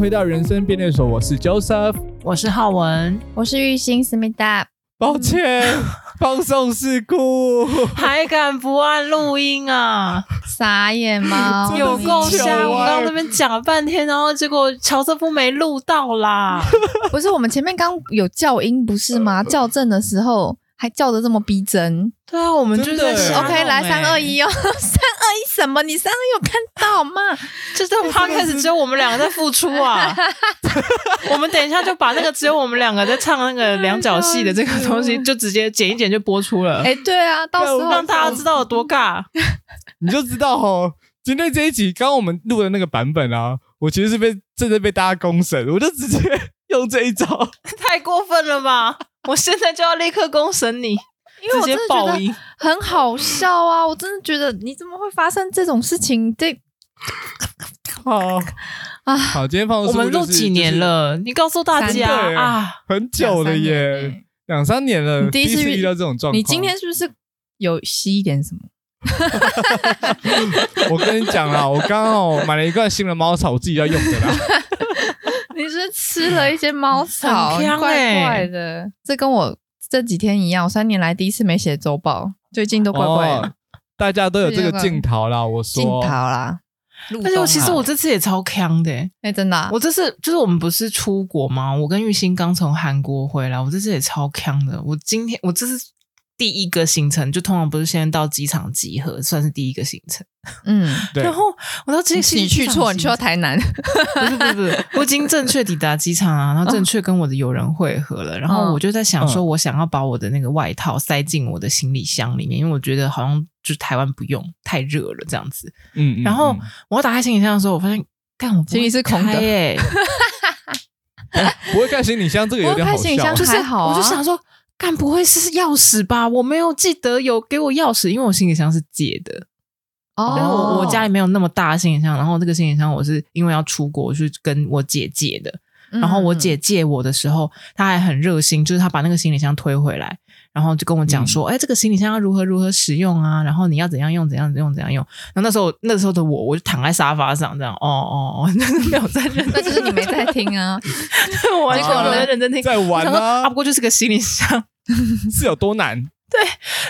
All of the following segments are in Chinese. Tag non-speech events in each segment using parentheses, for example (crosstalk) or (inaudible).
迎回到人生便利所，我是 Joseph，我是浩文，我是玉兴思密达。抱歉，(laughs) 放送事故，还敢不按录音啊？傻眼吗？有够瞎！我刚刚那边讲了半天，然后结果乔瑟夫没录到啦。(laughs) 不是，我们前面刚有校音，不是吗？(laughs) 校正的时候。还叫的这么逼真？对啊，我们就是在 OK，来三二一哦，(laughs) 三二一什么？你三二一有看到吗？(laughs) 就是 Podcast 只有我们两个在付出啊。(laughs) 我们等一下就把那个只有我们两个在唱那个两角戏的这个东西，就直接剪一剪就播出了。哎，对啊，到时候让大家知道有多尬，你就知道哦。今天这一集刚刚我们录的那个版本啊，我其实是被正在被大家公审，我就直接用这一招，(laughs) 太过分了吧？我现在就要立刻公审你，(laughs) 因为我真的觉得很好笑啊！我真的觉得你怎么会发生这种事情？这 (laughs) 好啊，好，今天放我们录几年了？你告诉大家啊，很久了耶，两三年了。你第一次遇到这种状况，你今天是不是有吸一点什么？我跟你讲啦，我刚刚哦买了一罐新的猫草，我自己要用的啦。你是吃了一些猫草，怪怪的。这跟我这几天一样，我三年来第一次没写周报，最近都怪怪的。哦、大家都有这个镜头啦，(laughs) 我说镜头啦。但是我其实我这次也超锵的，哎、欸，真的、啊。我这次就是我们不是出国吗？我跟玉兴刚从韩国回来，我这次也超锵的。我今天我这是。第一个行程就通常不是先到机场集合，算是第一个行程。嗯，(laughs) 对。然后我到机场，你去错，你去到台南。不是不是不是，(laughs) 我已经正确抵达机场啊，然后正确跟我的友人会合了。然后我就在想说，我想要把我的那个外套塞进我的行李箱里面，因为我觉得好像就台湾不用，太热了这样子。嗯。然后我打开行李箱的时候，我发现，干，我行李是空的耶。(laughs) 不会开行李箱，这个有点好笑。就是还好，我就想说。干不会是钥匙吧？我没有记得有给我钥匙，因为我行李箱是借的。哦，但是我我家里没有那么大的行李箱，然后这个行李箱我是因为要出国去跟我姐借的。然后我姐借我的时候，她还很热心，就是她把那个行李箱推回来，然后就跟我讲说：“哎，这个行李箱要如何如何使用啊？然后你要怎样用，怎样用，怎样用。”然后那时候那时候的我，我就躺在沙发上这样，哦哦哦，(laughs) 没有在认，那就是你没在听啊，我 (laughs) 完全没有在认真听，在玩啊，不过就是个行李箱。(laughs) 是有多难？对，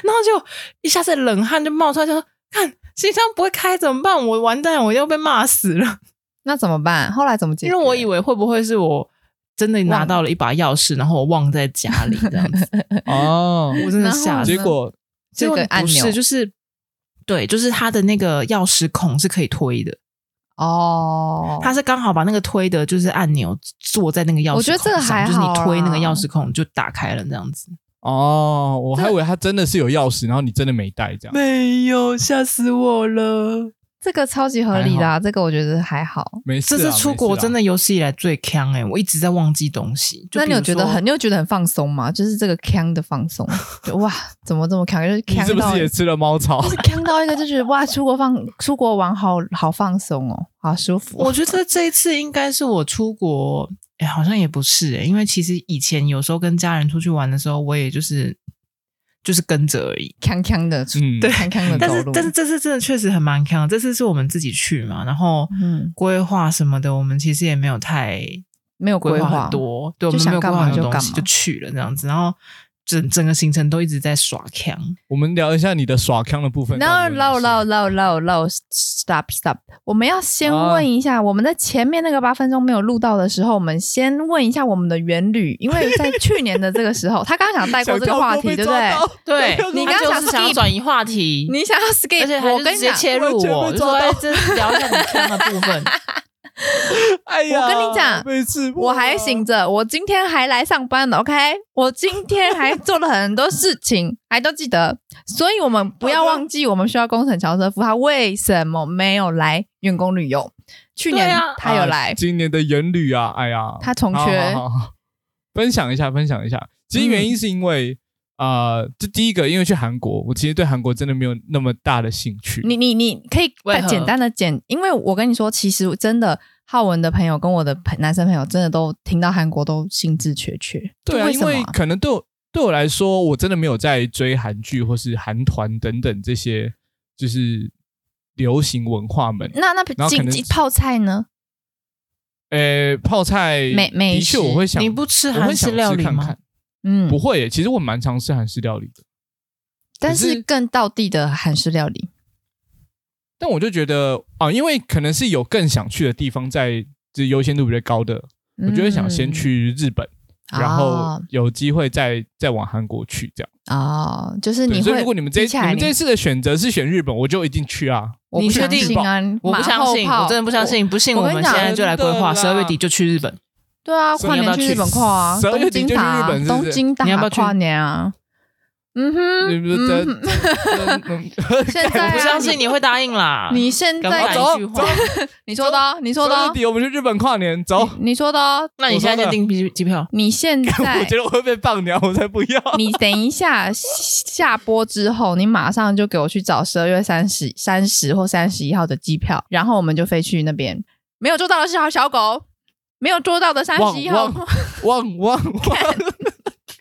然后就一下子冷汗就冒出来，就说：“看行李箱不会开怎么办？我完蛋，我要被骂死了。”那怎么办？后来怎么解决？因为我以为会不会是我真的拿到了一把钥匙，然后我忘在家里这样子。(laughs) 哦，我真的吓。结果结果不是就是对，就是它的那个钥匙孔是可以推的。哦，它是刚好把那个推的，就是按钮坐在那个钥匙孔上，我觉得这个还好，就是你推那个钥匙孔就打开了这样子。哦，我还以为他真的是有钥匙，然后你真的没带这样。没有，吓死我了。这个超级合理的，啊，这个我觉得还好。没事，这次出国真的有史以来最锵哎！我一直在忘记东西。那你有觉得很，你有觉得很放松吗？就是这个锵的放松，就 (laughs) 哇，怎么这么锵？就是你是不是也吃了猫草？(laughs) 就是锵到一个，就觉得哇，出国放 (laughs) 出国玩好好放松哦，好舒服。我觉得这一次应该是我出国，哎，好像也不是哎，因为其实以前有时候跟家人出去玩的时候，我也就是。就是跟着而已，康康的，嗯，对，康康的走路。但是，但是这次真的确实很蛮康。这次是我们自己去嘛，然后，嗯，规划什么的，我们其实也没有太没有规划很多，对，我们没有规划很多东西，就去了这样子，然后。整整个行程都一直在耍腔，我们聊一下你的耍腔的部分。No no no no no no stop stop！我们要先问一下，我们在前面那个八分钟没有录到的时候，我们先问一下我们的原旅，因为在去年的这个时候，他刚刚想带过这个话题，对不对？(laughs) 对，你刚刚想要转移话题，你想要 skip，而且我跟你直接切入我，就说哎，这是聊一下你锵的部分。(laughs) 哎呀，我跟你讲，我还醒着，我今天还来上班了，OK？我今天还做了很多事情，(laughs) 还都记得，所以我们不要忘记，我们需要工程乔瑟夫他为什么没有来员工旅游？去年他有来，今年的员旅啊，哎呀，他重缺。分享一下，分享一下，其实原因是因为。呃，这第一个，因为去韩国，我其实对韩国真的没有那么大的兴趣。你你你可以简单的简，因为我跟你说，其实真的浩文的朋友跟我的朋男生朋友，真的都听到韩国都兴致缺缺。对啊，为啊？因为可能对我对我来说，我真的没有在追韩剧或是韩团等等这些就是流行文化们。那那经济泡菜呢？呃，泡菜美美的确我会想，你不吃韩式料理吗？嗯，不会耶，其实我蛮常吃韩式料理的，但是是更道地的韩式料理。但我就觉得啊，因为可能是有更想去的地方在，就是优先度比较高的，我就会想先去日本，嗯然后哦有机会再再往韩国去这样。哦，就是你会。所以如果你们这你比起来们这次的选择是选日本，我就一定去啊。我不你确定相信啊？我不相信，我真的不相信，不信我们现在就来规划，十二月底就去日本。对啊，跨年去日本跨啊，12月东底就去京塔啊，日本是不是东京塔你要不要去跨年啊？嗯哼，你不是这嗯 (laughs) 现在啊 (laughs) 不相信你会答应啦。你现在走 (laughs) 你说的哦，你说的哦我们去日本跨年，走。你说的哦，那你现在就订机机票？你现在我在觉得我会被放鸟，我才不要。你等一下下播之后，你马上就给我去找十二月三十、三十或三十一号的机票，然后我们就飞去那边。没有做到的是小小狗，没有捉到的三十一号，汪汪汪汪！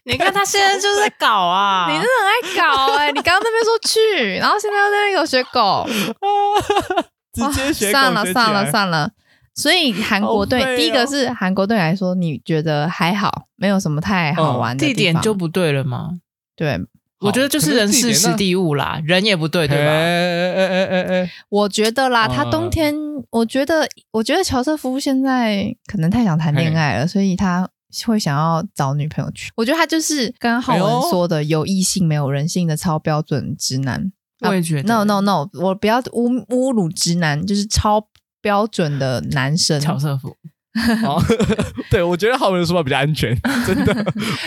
你看他现在就是在搞啊！(laughs) 你真的很爱搞哎、你刚刚那边说去，然后现在又在那边学狗，(laughs) 直接学狗算了算了算了。所以韩国队、哦第一个是韩国队来说，你觉得还好，没有什么太好玩的地点就不对了吗？对。我觉得就是人事时地物啦，人也不对，对吧？哎哎哎哎哎！我觉得啦，嗯他冬天，我觉得，我觉得乔瑟夫现在可能太想谈恋爱了，所以他会想要找女朋友去。我觉得他就是刚刚浩文说的，有异性没有人性的超标准直男。我也觉得。No No No，我不要侮侮辱直男，就是超标准的男生。乔瑟夫，(laughs) 哦，(laughs) 对，我觉得浩文的说法比较安全，(laughs) 真的。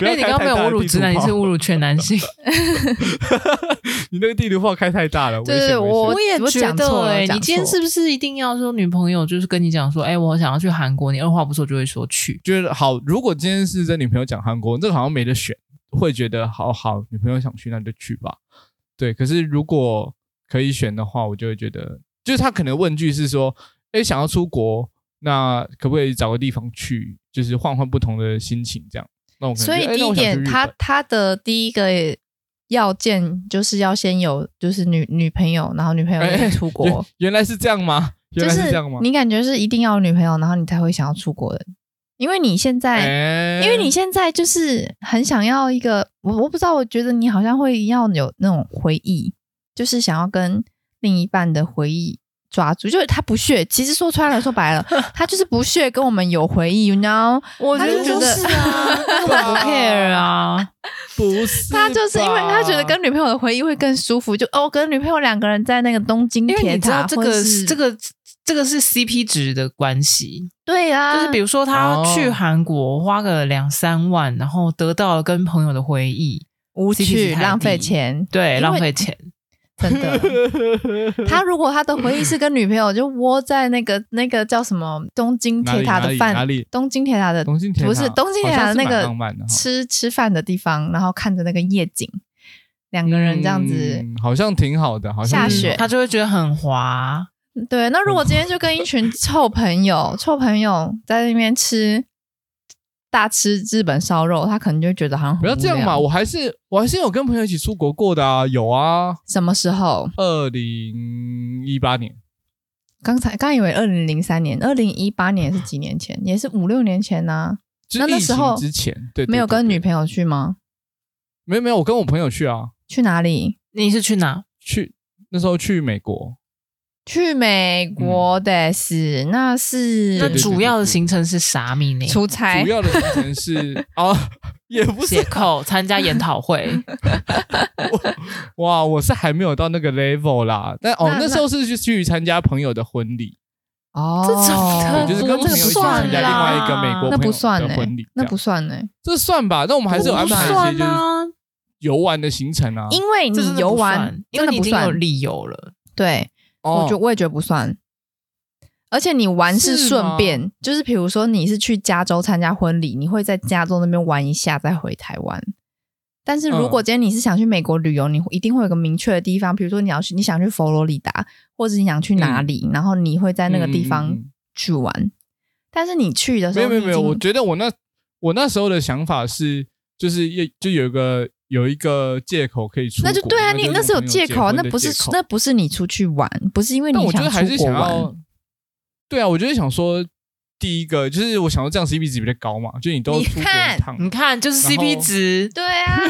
因为你刚刚没有侮辱直男，你是侮辱全男性。你那个地图炮开太大了。对我我也觉得，哎，你今天是不是一定要说女朋友就是跟你讲说，哎，我想要去韩国，你二话不说就会说去？觉得好，如果今天是跟女朋友讲韩国，这个好像没得选，会觉得好好，女朋友想去那就去吧。对，可是如果可以选的话，我就会觉得，就是他可能问句是说，哎，想要出国，那可不可以找个地方去，就是换换不同的心情，这样。那我所以第一点，他他的第一个要件就是要先有就是女女朋友，然后女朋友要出国。原，原来是这样吗？原来是这样吗？就是、你感觉是一定要有女朋友，然后你才会想要出国的，因为你现在，欸、因为你现在就是很想要一个，我我不知道，我觉得你好像会要有那种回忆，就是想要跟另一半的回忆。抓住，就是他不屑。其实说穿了，说白了，(laughs) 他就是不屑跟我们有回忆，you know？我觉得就是啊，(laughs) 我不 care 啊，不是，他就是因为他觉得跟女朋友的回忆会更舒服，就哦，跟女朋友两个人在那个东京铁塔，这个这个这个是 CP 值的关系。对啊，就是比如说他去韩国花个两三万，然后得到了跟朋友的回忆，无趣，浪费钱，对，浪费钱。真的，(laughs) 他如果他的回忆是跟女朋友就窝在那个 (laughs) 那个叫什么东京铁塔的饭，东京铁塔的东京铁塔不是东京铁塔的那个吃吃饭的地方，然后看着那个夜景，两个人这样子，嗯、好像挺好的，好像下雪他就会觉得很滑。对，那如果今天就跟一群臭朋友，臭朋友在那边吃。大吃日本烧肉，他可能就觉得好像不要这样嘛！我还是我还是有跟朋友一起出国过的啊，有啊。什么时候？二零一八年。刚才刚以为二零零三年，二零一八年是几年前？也是五六年前呢、啊。那那时候之前对，对，对，对，没有跟女朋友去吗？没有没有，我跟我朋友去啊。去哪里？你是去哪？去那时候去美国。去美国的是，嗯、那是那主要的行程是啥秘呢？出差。主要的行程是 (laughs) 哦，也不是写扣参加研讨会。(laughs) 哇，我是还没有到那个 level 啦。但哦，那，那时候是去去参加朋友的婚礼。哦，这种就是跟朋友一起参加另外一个美国朋友的婚礼，那不算呢、欸。这算吧？那我们还是有安排一些就是游玩的行程啊。因为你游玩，因为你已经有理由了。对。我觉我也觉得不算，而且你玩是顺便，是就是比如说你是去加州参加婚礼，你会在加州那边玩一下再回台湾。但是如果今天你是想去美国旅游，你一定会有个明确的地方，比如说你要去，你想去佛罗里达，或者你想去哪里，嗯、然后你会在那个地方去玩。但是你去的时候，没有没有没有，我觉得我那我那时候的想法是，就是就有一个。有一个借口可以出，那就对啊，你那是有借口啊，那不是那不是你出去玩，不是因为你想出国玩。对啊，我就是想说，第一个，就是我想说这样 CP 值比较高嘛，就你都出国一趟，你看就是 CP 值，(laughs) 对啊，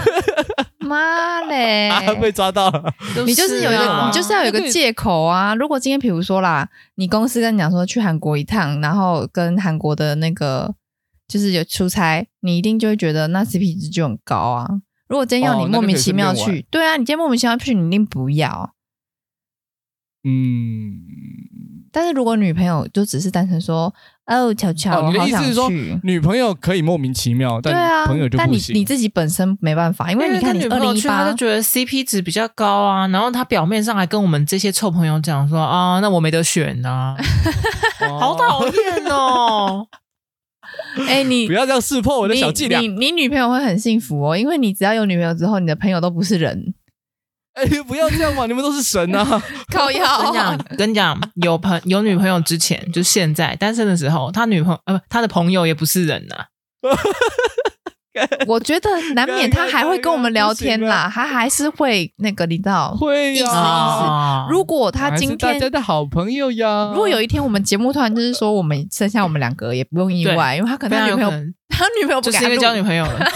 妈嘞，(laughs) 啊，被抓到了，你就是有一个，你就是要有一个借口啊。如果今天比如说啦，你公司跟你讲说去韩国一趟，然后跟韩国的那个就是有出差，你一定就会觉得那 CP 值就很高啊。如果今天要你莫名其妙去，对啊，你今天莫名其妙去，你一定不要。嗯，但是如果女朋友就只是单纯说哦，巧巧，哦，你的意思是说女朋友可以莫名其妙，但朋友就不行。但你你自己本身没办法，因为你看你二零一八，他就觉得 CP 值比较高啊，然后他表面上还跟我们这些臭朋友讲说啊，那我没得选啊，(laughs) 好讨厌哦。(laughs) 哎，你不要这样识破我的小伎俩。你你女朋友会很幸福哦，因为你只要有女朋友之后，你的朋友都不是人。哎，不要这样嘛！(laughs) 你们都是神啊！靠腰。跟你讲，跟你讲，有朋有女朋友之前，就现在单身的时候，他女朋友呃，他的朋友也不是人呐、啊。(laughs) (laughs) 我觉得难免他还会跟我们聊天啦，他还是会那个，你知道？会呀、啊。如果他今天大家的好朋友呀，如果有一天我们节目突然就是说我们剩下我们两个，也不用意外，因为他可能他女朋友，他女朋友不就是因为交女朋友了。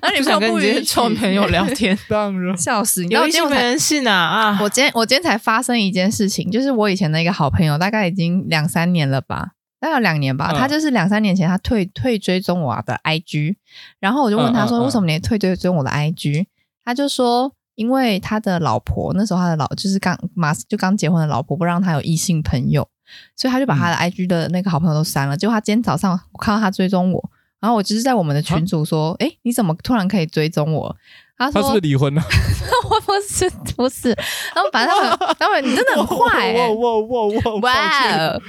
那你不想跟这些臭朋友聊天？(laughs) 当然，笑死！有一些没人信啊啊！我今天我今天才发生一件事情，就是我以前的一个好朋友，大概已经两三年了吧，大概有两年吧。嗯、他就是两三年前他退退追踪我的 IG，然后我就问他说：“为什么你退追踪我的 IG？” 他就说：“因为他的老婆那时候他的老就是刚马就刚结婚的老婆不让他有异性朋友，所以他就把他的 IG 的那个好朋友都删了。结果他今天早上我看到他追踪我。”然后我就是在我们的群组说，哎、啊，你怎么突然可以追踪我？他说他是不是离婚了？(laughs) 我不是，不是。然后反正他们，他们你真的很 (laughs) 坏、欸，哇哇哇哇哇！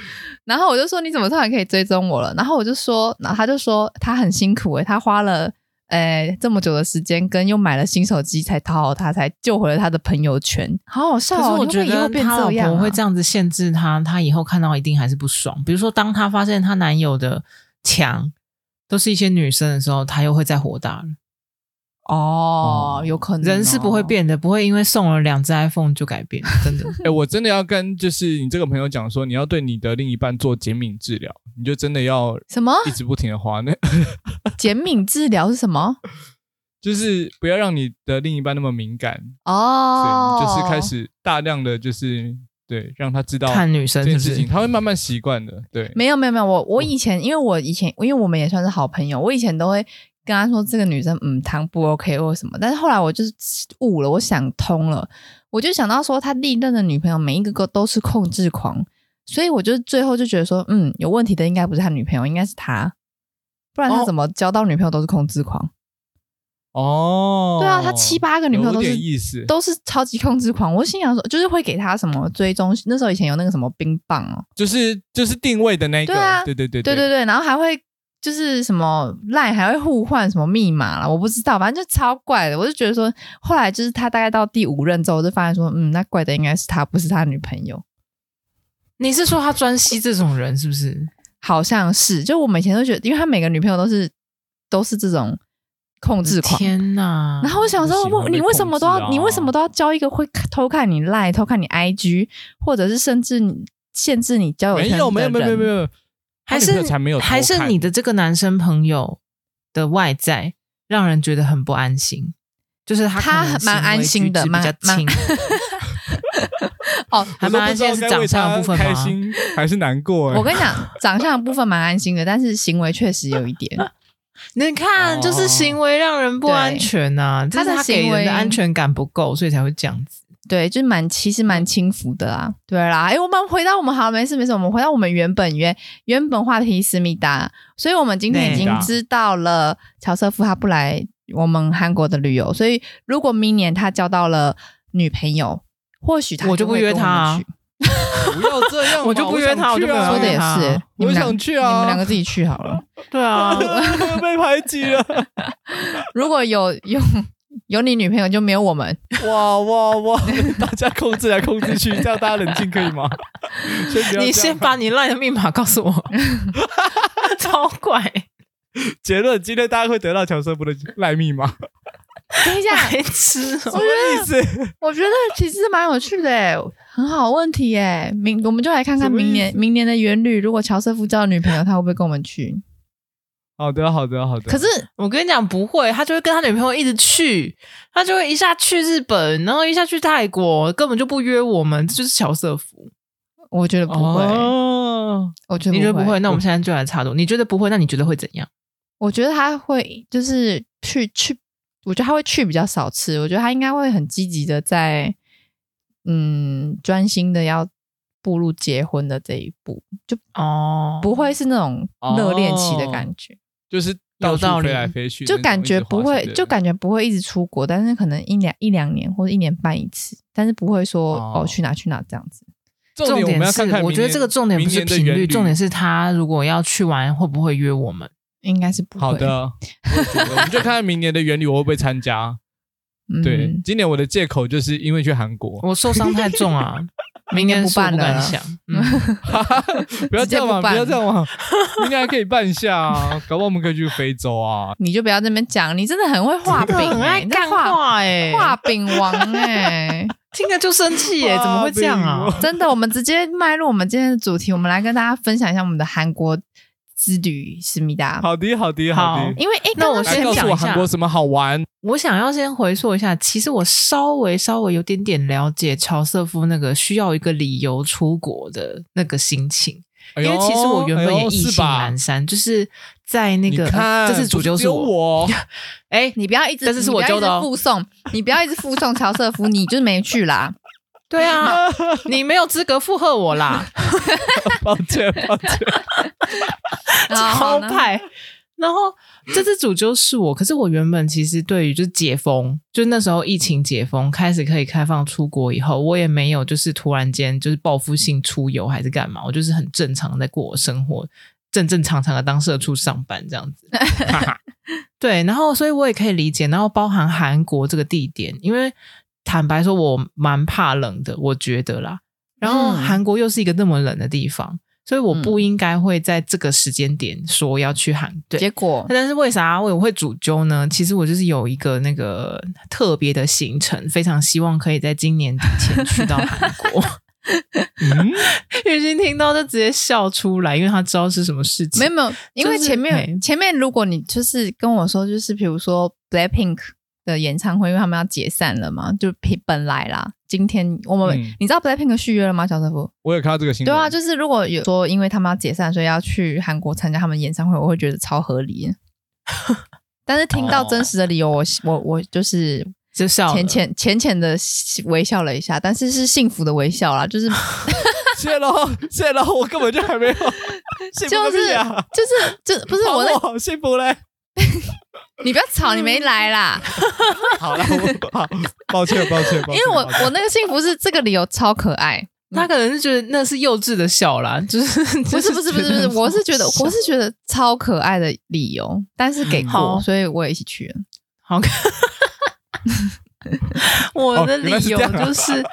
然后我就说你怎么突然可以追踪我了？然后我就说，然后他就说他很辛苦诶、欸，他花了诶这么久的时间，跟又买了新手机才讨好他，才救回了他的朋友圈。好好笑、哦！可是我觉得他老婆会这样子限制他，他以后看到一定还是不爽。比如说，当他发现他男友的墙。都是一些女生的时候，她又会再火大了。哦，有可能、哦、人是不会变的，不会因为送了两只 iPhone 就改变，(laughs) 真的。哎、欸，我真的要跟就是你这个朋友讲说，你要对你的另一半做减敏治疗，你就真的要什么一直不停的花那 (laughs) 减敏治疗是什么？就是不要让你的另一半那么敏感哦，就是开始大量的就是。对，让他知道看女生这件事情，他会慢慢习惯的。对，没有没有没有，我我以前因为我以前因为我们也算是好朋友，我以前都会跟他说这个女生嗯，糖不 OK 或什么，但是后来我就是悟了，我想通了，我就想到说他历任的女朋友每一个个都是控制狂，所以我就最后就觉得说嗯，有问题的应该不是他女朋友，应该是他，不然他怎么交到女朋友都是控制狂？哦，对啊，他七八个女朋友都是意思。都是超级控制狂。我心想说，就是会给他什么追踪，那时候以前有那个什么冰棒哦，就是就是定位的那个，对啊，对对对。对对对，然后还会就是什么 LINE 还会互换什么密码了，我不知道，反正就超怪的。我就觉得说，后来就是他大概到第五任之后，我就发现说，嗯，那怪的应该是他，不是他女朋友。你是说他专吸这种人是不是？好像是，就我们以前都觉得，因为他每个女朋友都是都是这种。控制狂！天呐，然后我想说，啊、你为什么都要？你为什么都要交一个会偷看你 Line、偷看你 IG，或者是甚至限制你交友？没有，没有，没有，没有，还是才没有，还是你的这个男生朋友的外在让人觉得很不安心，就是他他蛮安心的，蛮 (laughs) 蛮哦，还蛮安心是长相的部分吗？开心还是难过？我跟你讲，长相的部分蛮安心的，但是行为确实有一点。(laughs) 你看，就是行为让人不安全呐、啊，他的行为的安全感不够，所以才会这样子。对，就是蛮其实蛮轻浮的啦。对啦，哎，我们回到我们好，没事没事，我们回到我们原本原原本话题思密达。所以我们今天已经知道了乔瑟夫他不来我们韩国的旅游，所以如果明年他交到了女朋友，或许他就我就不约他、啊。(laughs) 不要这样，我就不约他，我就不说的也是。我想去啊，你们两个自己去好了。(laughs) 对啊，(laughs) 被排挤了。如果有有有你女朋友，就没有我们。哇哇哇！(laughs) 大家控制来控制去，这样大家冷静可以吗？(laughs) 先你先把你 LINE 的密码告诉我。(laughs) 超怪。结论：今天大家会得到乔瑟夫的 LINE 密码。等一下，白痴哦、什么意思？我觉得其实蛮有趣的诶，很好问题诶。明我们就来看看明年明年的元旅，如果乔瑟夫交女朋友，他会不会跟我们去？好的，好的，好的。可是我跟你讲，不会，他就会跟他女朋友一直去，他就会一下去日本，然后一下去泰国，根本就不约我们，这就是乔瑟夫。我觉得不会，哦、我觉得你觉得不会？那我们现在就来插入。你觉得不会？那你觉得会怎样？我觉得他会就是去去，我觉得他会去比较少次。我觉得他应该会很积极的在，嗯，专心的要步入结婚的这一步，就哦，不会是那种热恋期的感觉。哦就是到处飞来飞去，就感觉不会，就感觉不会一直出国，但是可能一两一两年或者一年半一次，但是不会说哦，哦去哪去哪这样子。重点是，我觉得这个重点不是频率，重点是他如果要去玩，会不会约我们？(laughs) 应该是不会。好的，(laughs) 我们就看看明年的原理我会不会参加。对，今年我的借口就是因为去韩国，我受伤太重啊。明年不办了，嗯，(laughs) 不要这样嘛，不要这样嘛，明年还可以办一下啊，搞不好我们可以去非洲啊。你就不要在那边讲，你真的很会画饼，很爱干画哎，画饼王哎，听着就生气哎，怎么会这样啊？真的，我们直接迈入我们今天的主题，我们来跟大家分享一下我们的韩国之旅，思密达。好的，好的，好的。因为哎，那我先讲一下韩国什么好玩。我想要先回溯一下，其实我稍微稍微有点点了解乔瑟夫那个需要一个理由出国的那个心情，因为其实我原本也意兴阑珊，就是在那个这是主揪我，(laughs) 哎，你不要一直，这是我揪的附送，你不要一直附送乔瑟夫，(laughs) 你就是没去啦。对啊，(laughs) 你没有资格附和我啦，抱歉抱歉，(laughs) 超派。然后这次主就是我，可是我原本其实对于就是解封，就那时候疫情解封开始可以开放出国以后，我也没有就是突然间就是报复性出游还是干嘛，我就是很正常在过我生活，正正常常的当社畜上班这样子。(laughs) 对，然后所以我也可以理解，然后包含韩国这个地点，因为坦白说我蛮怕冷的，我觉得啦，然后韩国又是一个那么冷的地方。所以我不应该会在这个时间点说要去韩国，结果，但是为啥我会主揪呢？其实我就是有一个那个特别的行程，非常希望可以在今年底前去到韩国。(laughs) 嗯，(laughs) 雨欣听到就直接笑出来，因为他知道是什么事情。没有没有，因为前面、就是、前面如果你就是跟我说，就是比如说 Blackpink 的演唱会，因为他们要解散了嘛，就本来啦。今天我们、嗯、你知道 Blackpink 续约了吗？乔瑟夫，我有看到这个新闻。对啊，就是如果有说因为他们要解散，所以要去韩国参加他们演唱会，我会觉得超合理。(laughs) 但是听到真实的理由，我我我就是就笑，浅浅浅浅的微笑了一下，但是是幸福的微笑啦，就是 (laughs) 谢喽谢喽，我根本就还没有，(laughs) 就是就是就不是我的好幸福嘞。(laughs) 你不要吵，你没来啦。(laughs) 好了，好，抱歉，抱歉，抱歉。因为我我那个幸福是这个理由超可爱，他可能是觉得那是幼稚的笑啦，(laughs) 就是不是不是不是不是，我是觉得我是觉得超可爱的理由，但是给过，所以我也一起去了。好，我的理由就是。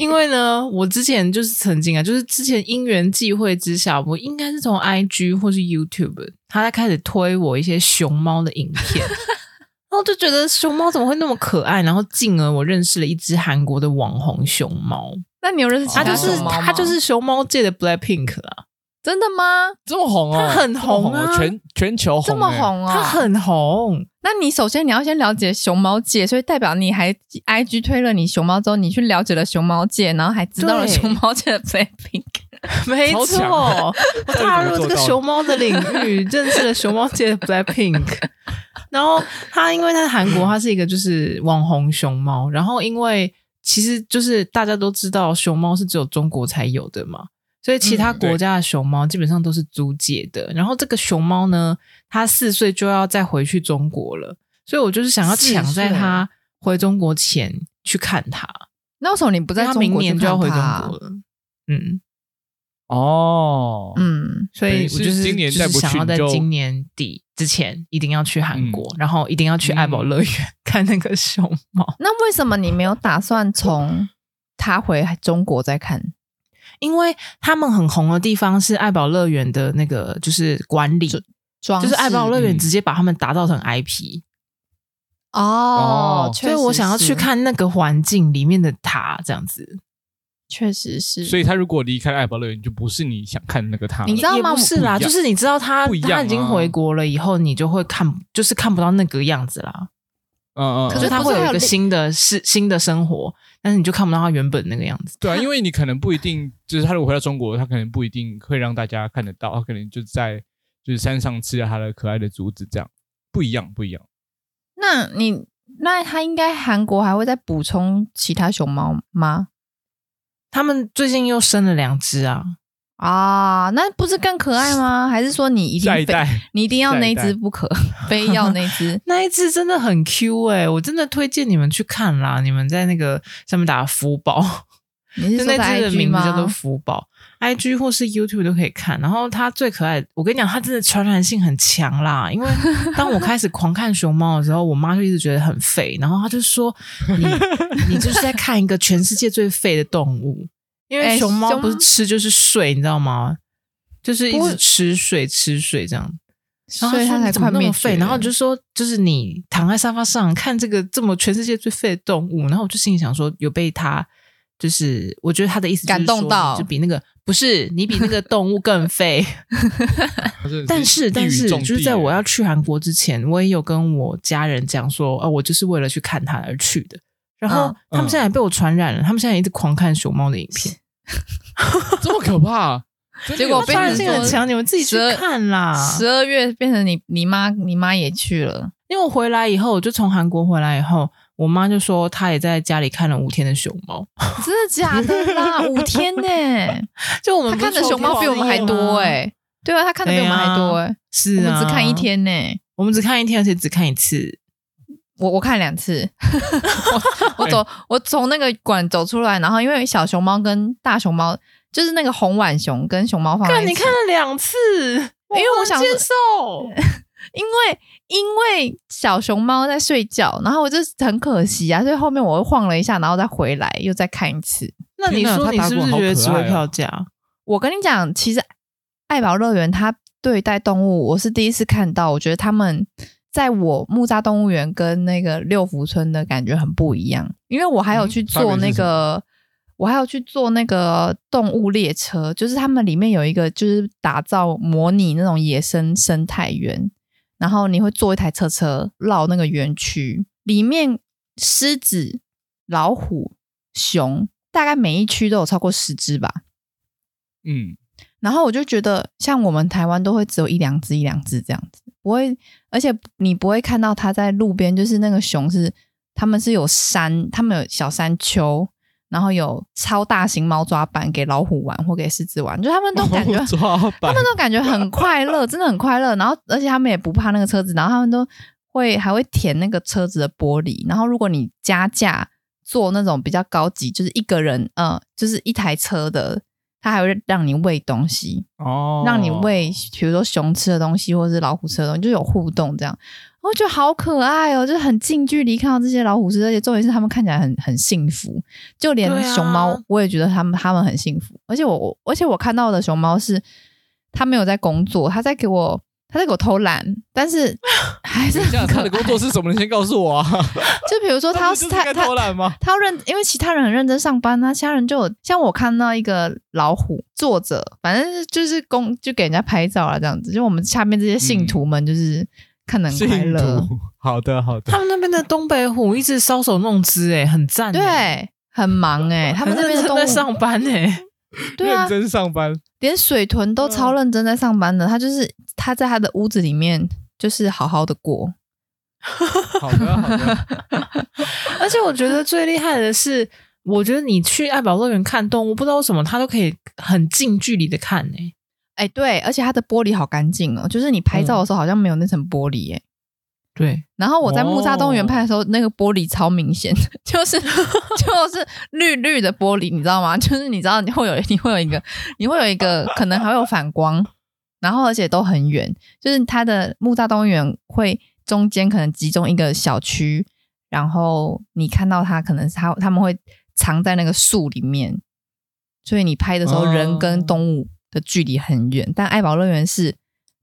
因为呢，我之前就是曾经啊，就是之前因缘际会之下，我应该是从 IG 或是 YouTube，他在开始推我一些熊猫的影片，(laughs) 然后就觉得熊猫怎么会那么可爱，然后进而我认识了一只韩国的网红熊猫。那你有认识他？就是他就是熊猫界的 Blackpink 啊。真的吗？这么红啊？他很红啊，全全球红，这么红啊，他很红。那你首先你要先了解熊猫界，所以代表你还 IG 推了你熊猫之后，你去了解了熊猫界，然后还知道了熊猫界的 Blackpink。(laughs) 没错，我踏入这个熊猫的领域，认识了熊猫界的 Blackpink。(laughs) 然后他因为他在韩国，他是一个就是网红熊猫。然后因为其实就是大家都知道熊猫是只有中国才有的嘛。所以其他国家的熊猫基本上都是租借的，嗯、然后这个熊猫呢，它四岁就要再回去中国了，所以我就是想要抢在它回中国前去看它。那为什么你不在中国？明年就要回中国了。嗯，哦，嗯，所以我就是今年就是想要在今年底之前一定要去韩国，嗯、然后一定要去爱宝乐园、嗯、看那个熊猫。那为什么你没有打算从它回中国再看？因为他们很红的地方是爱宝乐园的那个，就是管理，就是爱宝乐园直接把他们打造成 IP，哦，所以我想要去看那个环境里面的塔，这样子。确实是，所以他如果离开爱宝乐园，就不是你想看的那个他。你知道吗？不是啦，就是你知道他他已经回国了以后，你就会看，就是看不到那个样子啦。嗯嗯。可是他会有一个新的是新的生活，但是你就看不到他原本那个样子。对啊，因为你可能不一定，就是他如果回到中国，他可能不一定会让大家看得到，他可能就在就是山上吃了他的可爱的竹子，这样不一样，不一样。那你那他应该韩国还会再补充其他熊猫吗？他们最近又生了两只啊！啊，那不是更可爱吗？(laughs) 还是说你一定非 (laughs) 你一定要那只不可，(laughs) 非要那只？那一只真的很 Q 哎、欸！我真的推荐你们去看啦！你们在那个上面打福宝，你是说那只的名字叫做福宝，IG 或是 YouTube 都可以看。然后它最可爱，我跟你讲，它真的传染性很强啦！因为当我开始狂看熊猫的时候，我妈就一直觉得很废，然后她就说：“你你就是在看一个全世界最废的动物。”因为熊猫不是吃就是睡，你知道吗？就是一直吃睡吃睡这样，所以它才快灭绝。然后就说，就是你躺在沙发上看这个这么全世界最废的动物，然后我就心里想说，有被他就是我觉得他的意思感动到，就比那个不是你比那个 (laughs) 动物更废。但 (laughs) 是但是就是在我要去韩国之前，我也有跟我家人讲说，哦，我就是为了去看它而去的。然后他们现在也被我传染了，他们现在一直狂看熊猫的影片。(laughs) 这么可怕！(laughs) 结果传染性很强，你们自己去看啦。十二月变成你你妈你妈也去了，因为我回来以后，我就从韩国回来以后，我妈就说她也在家里看了五天的熊猫。真的假的啦？五天呢、(laughs) 欸？就我们看的熊猫比我们还多哎、欸。对啊，她看的比我们还多哎、欸。是啊，我们只看一天呢、欸。我们只看一天，而且只看一次。我我看两次，(laughs) 我我走我从那个馆走出来，然后因为小熊猫跟大熊猫，就是那个红碗熊跟熊猫放在一起，你看了两次，因为我想接受，(laughs) 因为因为小熊猫在睡觉，然后我就很可惜啊，所以后面我又晃了一下，然后再回来又再看一次。那你说你是不是觉得值回票价？我跟你讲，其实爱宝乐园它对待动物，我是第一次看到，我觉得他们。在我木栅动物园跟那个六福村的感觉很不一样，因为我还有去坐那个，嗯、我还有去坐那个动物列车，就是他们里面有一个就是打造模拟那种野生生态园，然后你会坐一台车车绕那个园区，里面狮子、老虎、熊，大概每一区都有超过十只吧，嗯。然后我就觉得，像我们台湾都会只有一两只、一两只这样子，不会，而且你不会看到它在路边，就是那个熊是，他们是有山，他们有小山丘，然后有超大型猫抓板给老虎玩或给狮子玩，就他们都感觉，他们都感觉很快乐，真的很快乐。然后，而且他们也不怕那个车子，然后他们都会还会舔那个车子的玻璃。然后，如果你加价坐那种比较高级，就是一个人，呃，就是一台车的。它还会让你喂东西哦，让你喂，比如说熊吃的东西，或者是老虎吃的东西，就有互动这样。我觉得好可爱哦，就是很近距离看到这些老虎吃，而且重点是他们看起来很很幸福，就连熊猫我也觉得他们他们很幸福。而且我而且我看到的熊猫是，它没有在工作，它在给我。他在给我偷懒，但是 (laughs) 还是很可爱。他的工作是什么？你先告诉我啊！就比如说 (laughs) 他，他他偷懒吗？他要认，因为其他人很认真上班啊，其他人就有像我看到一个老虎坐着，反正就是公就给人家拍照啊，这样子。就我们下面这些信徒们，就是看得很快乐。好的，好的。他们那边的东北虎一直搔首弄姿，哎，很赞，对，很忙哎，他们那边都在上班哎。(laughs) 对啊，认真上班，连水豚都超认真在上班的。他就是他在他的屋子里面，就是好好的过。(laughs) 好的，好的。(laughs) 而且我觉得最厉害的是，我觉得你去爱宝乐园看动物，不知道为什么他都可以很近距离的看呢、欸。哎，对，而且它的玻璃好干净哦，就是你拍照的时候好像没有那层玻璃哎。对，然后我在木栅动物园拍的时候，哦、那个玻璃超明显，(laughs) 就是就是绿绿的玻璃，你知道吗？(laughs) 就是你知道你会有你会有一个你会有一个可能还会有反光，然后而且都很远，就是它的木栅动物园会中间可能集中一个小区，然后你看到它可能是它他们会藏在那个树里面，所以你拍的时候人跟动物的距离很远，哦、但爱宝乐园是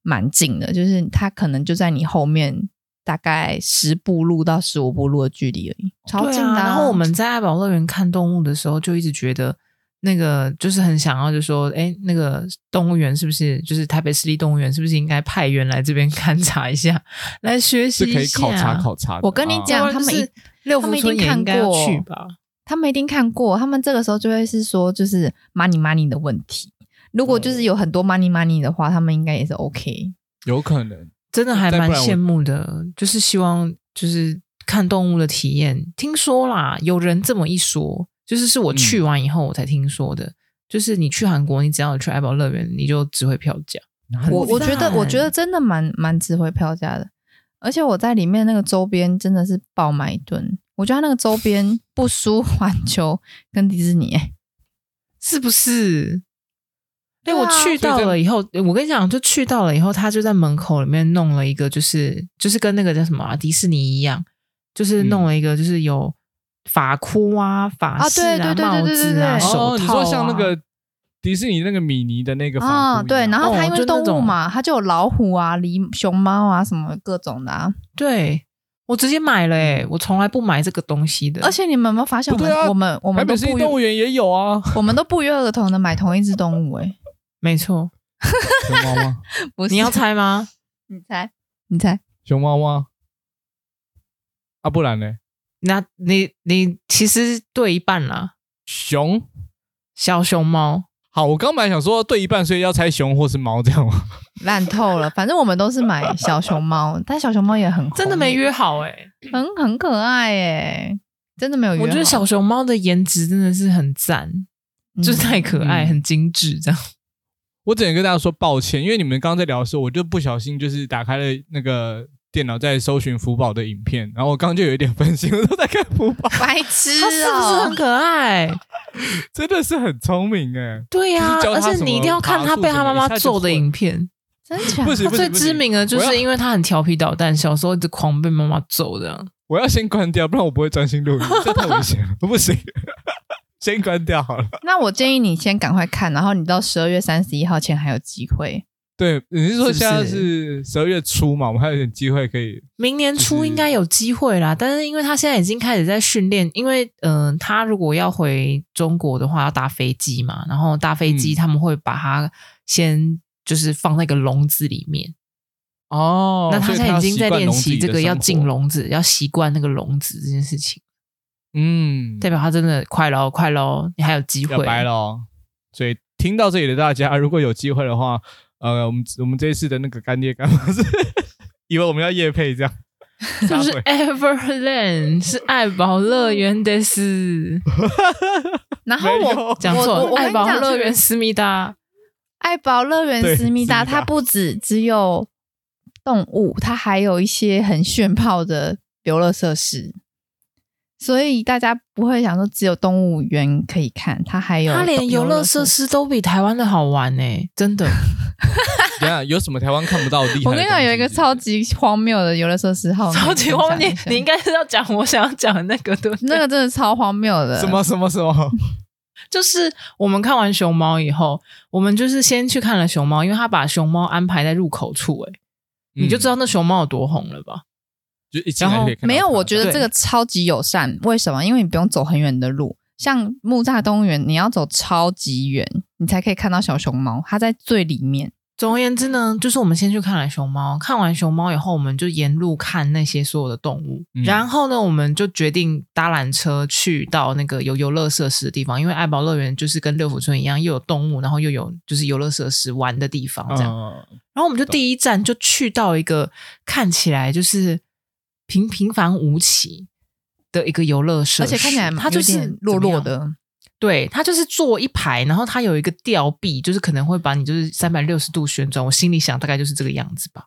蛮近的，就是它可能就在你后面。大概十步路到十五步路的距离而已，超近的、啊啊。然后我们在爱宝乐园看动物的时候，就一直觉得那个就是很想要，就说，哎，那个动物园是不是就是台北市立动物园，是不是应该派员来这边 (laughs) 勘察一下，来学习一下，可以考察考察。我跟你讲，啊、他们一六福村也应该去吧？他们一定看过，他们这个时候就会是说，就是 money money 的问题。如果就是有很多 money money 的话，他们应该也是 OK。有可能。真的还蛮羡慕的，就是希望就是看动物的体验。听说啦，有人这么一说，就是是我去完以后我才听说的。嗯、就是你去韩国，你只要有去爱宝乐园，你就值回票价。我我觉得我觉得真的蛮蛮值回票价的，而且我在里面那个周边真的是爆买一顿。我觉得那个周边不输 (laughs) 环球跟迪士尼，是不是？哎，我去到了以后，我跟你讲，就去到了以后，他就在门口里面弄了一个，就是就是跟那个叫什么、啊、迪士尼一样，就是弄了一个，就是有发箍啊、发饰啊、帽子啊、手套啊。哦，你说像那个迪士尼那个米妮的那个啊、哦？对，然后它因为动物嘛，它就有老虎啊、狸熊猫啊什么各种的啊。对，我直接买了哎，我从来不买这个东西的。而且你们有没有发现，我们、啊、我们我们都不动物园也有啊，我们都不约而同的买同一只动物哎。没错，熊猫吗？(laughs) 不是，你要猜吗？(laughs) 你猜，你猜，熊猫吗？啊，不然呢？那你你其实对一半啦。熊，小熊猫。好，我刚本来想说对一半，所以要猜熊或是猫这样吗？(laughs) 烂透了，反正我们都是买小熊猫，但小熊猫也很真的没约好哎、欸，很很可爱哎、欸，真的没有约好。我觉得小熊猫的颜值真的是很赞，嗯、就是太可爱，嗯、很精致这样。我只能跟大家说抱歉，因为你们刚刚在聊的时候，我就不小心就是打开了那个电脑在搜寻福宝的影片，然后我刚刚就有一点分心，我都在看福宝，白痴哦，他是不是很可爱？(laughs) 真的是很聪明哎，对呀、啊，而且你一定要看他被他妈妈揍的影片，真假？他最知名的就是因为他很调皮捣蛋，小时候一直狂被妈妈揍的。我要先关掉，不然我不会专心录音，这太危险了，不行。先关掉好了。那我建议你先赶快看，然后你到十二月三十一号前还有机会。对，你是说现在是十二月初嘛？我们还有点机会可以。明年初应该有机会啦，但是因为他现在已经开始在训练，因为嗯、呃，他如果要回中国的话，要搭飞机嘛，然后搭飞机他们会把它先就是放在一个笼子里面。哦，那他现在已经在练习这个要进笼子，要习惯那个笼子这件事情。嗯，代表他真的快喽，快喽，你还有机会，拜喽。所以听到这里的大家，(laughs) 如果有机会的话，呃，我们我们这一次的那个干爹干妈是 (laughs) 以为我们要夜配这样，(laughs) 就是 Everland 是爱宝乐园的事，然后我讲错，爱宝乐园思密达，爱宝乐园思密达，它不止只有动物，它还有一些很炫炮的游乐设施。所以大家不会想说只有动物园可以看，它还有它连游乐设施都比台湾的好玩呢、欸，真的。(laughs) (laughs) 等下有什么台湾看不到的地方？我跟你讲，有一个超级荒谬的游乐设施，好，(laughs) 超级荒谬。你你应该是要讲我想要讲的那个，对不对？那个真的超荒谬的。什么什么什么？就是我们看完熊猫以后，我们就是先去看了熊猫，因为他把熊猫安排在入口处、欸，哎、嗯，你就知道那熊猫有多红了吧？就一进来可以看到。没有，我觉得这个超级友善。为什么？因为你不用走很远的路，像木栅动物园，你要走超级远，你才可以看到小熊猫，它在最里面。总而言之呢，就是我们先去看了熊猫，看完熊猫以后，我们就沿路看那些所有的动物，嗯、然后呢，我们就决定搭缆车去到那个有游乐设施的地方，因为爱宝乐园就是跟六福村一样，又有动物，然后又有就是游乐设施玩的地方，这样。嗯、然后我们就第一站就去到一个看起来就是。平平凡无奇的一个游乐设施，而且看起来它就是落落的。对，它就是坐一排，然后它有一个吊臂，就是可能会把你就是三百六十度旋转。我心里想，大概就是这个样子吧。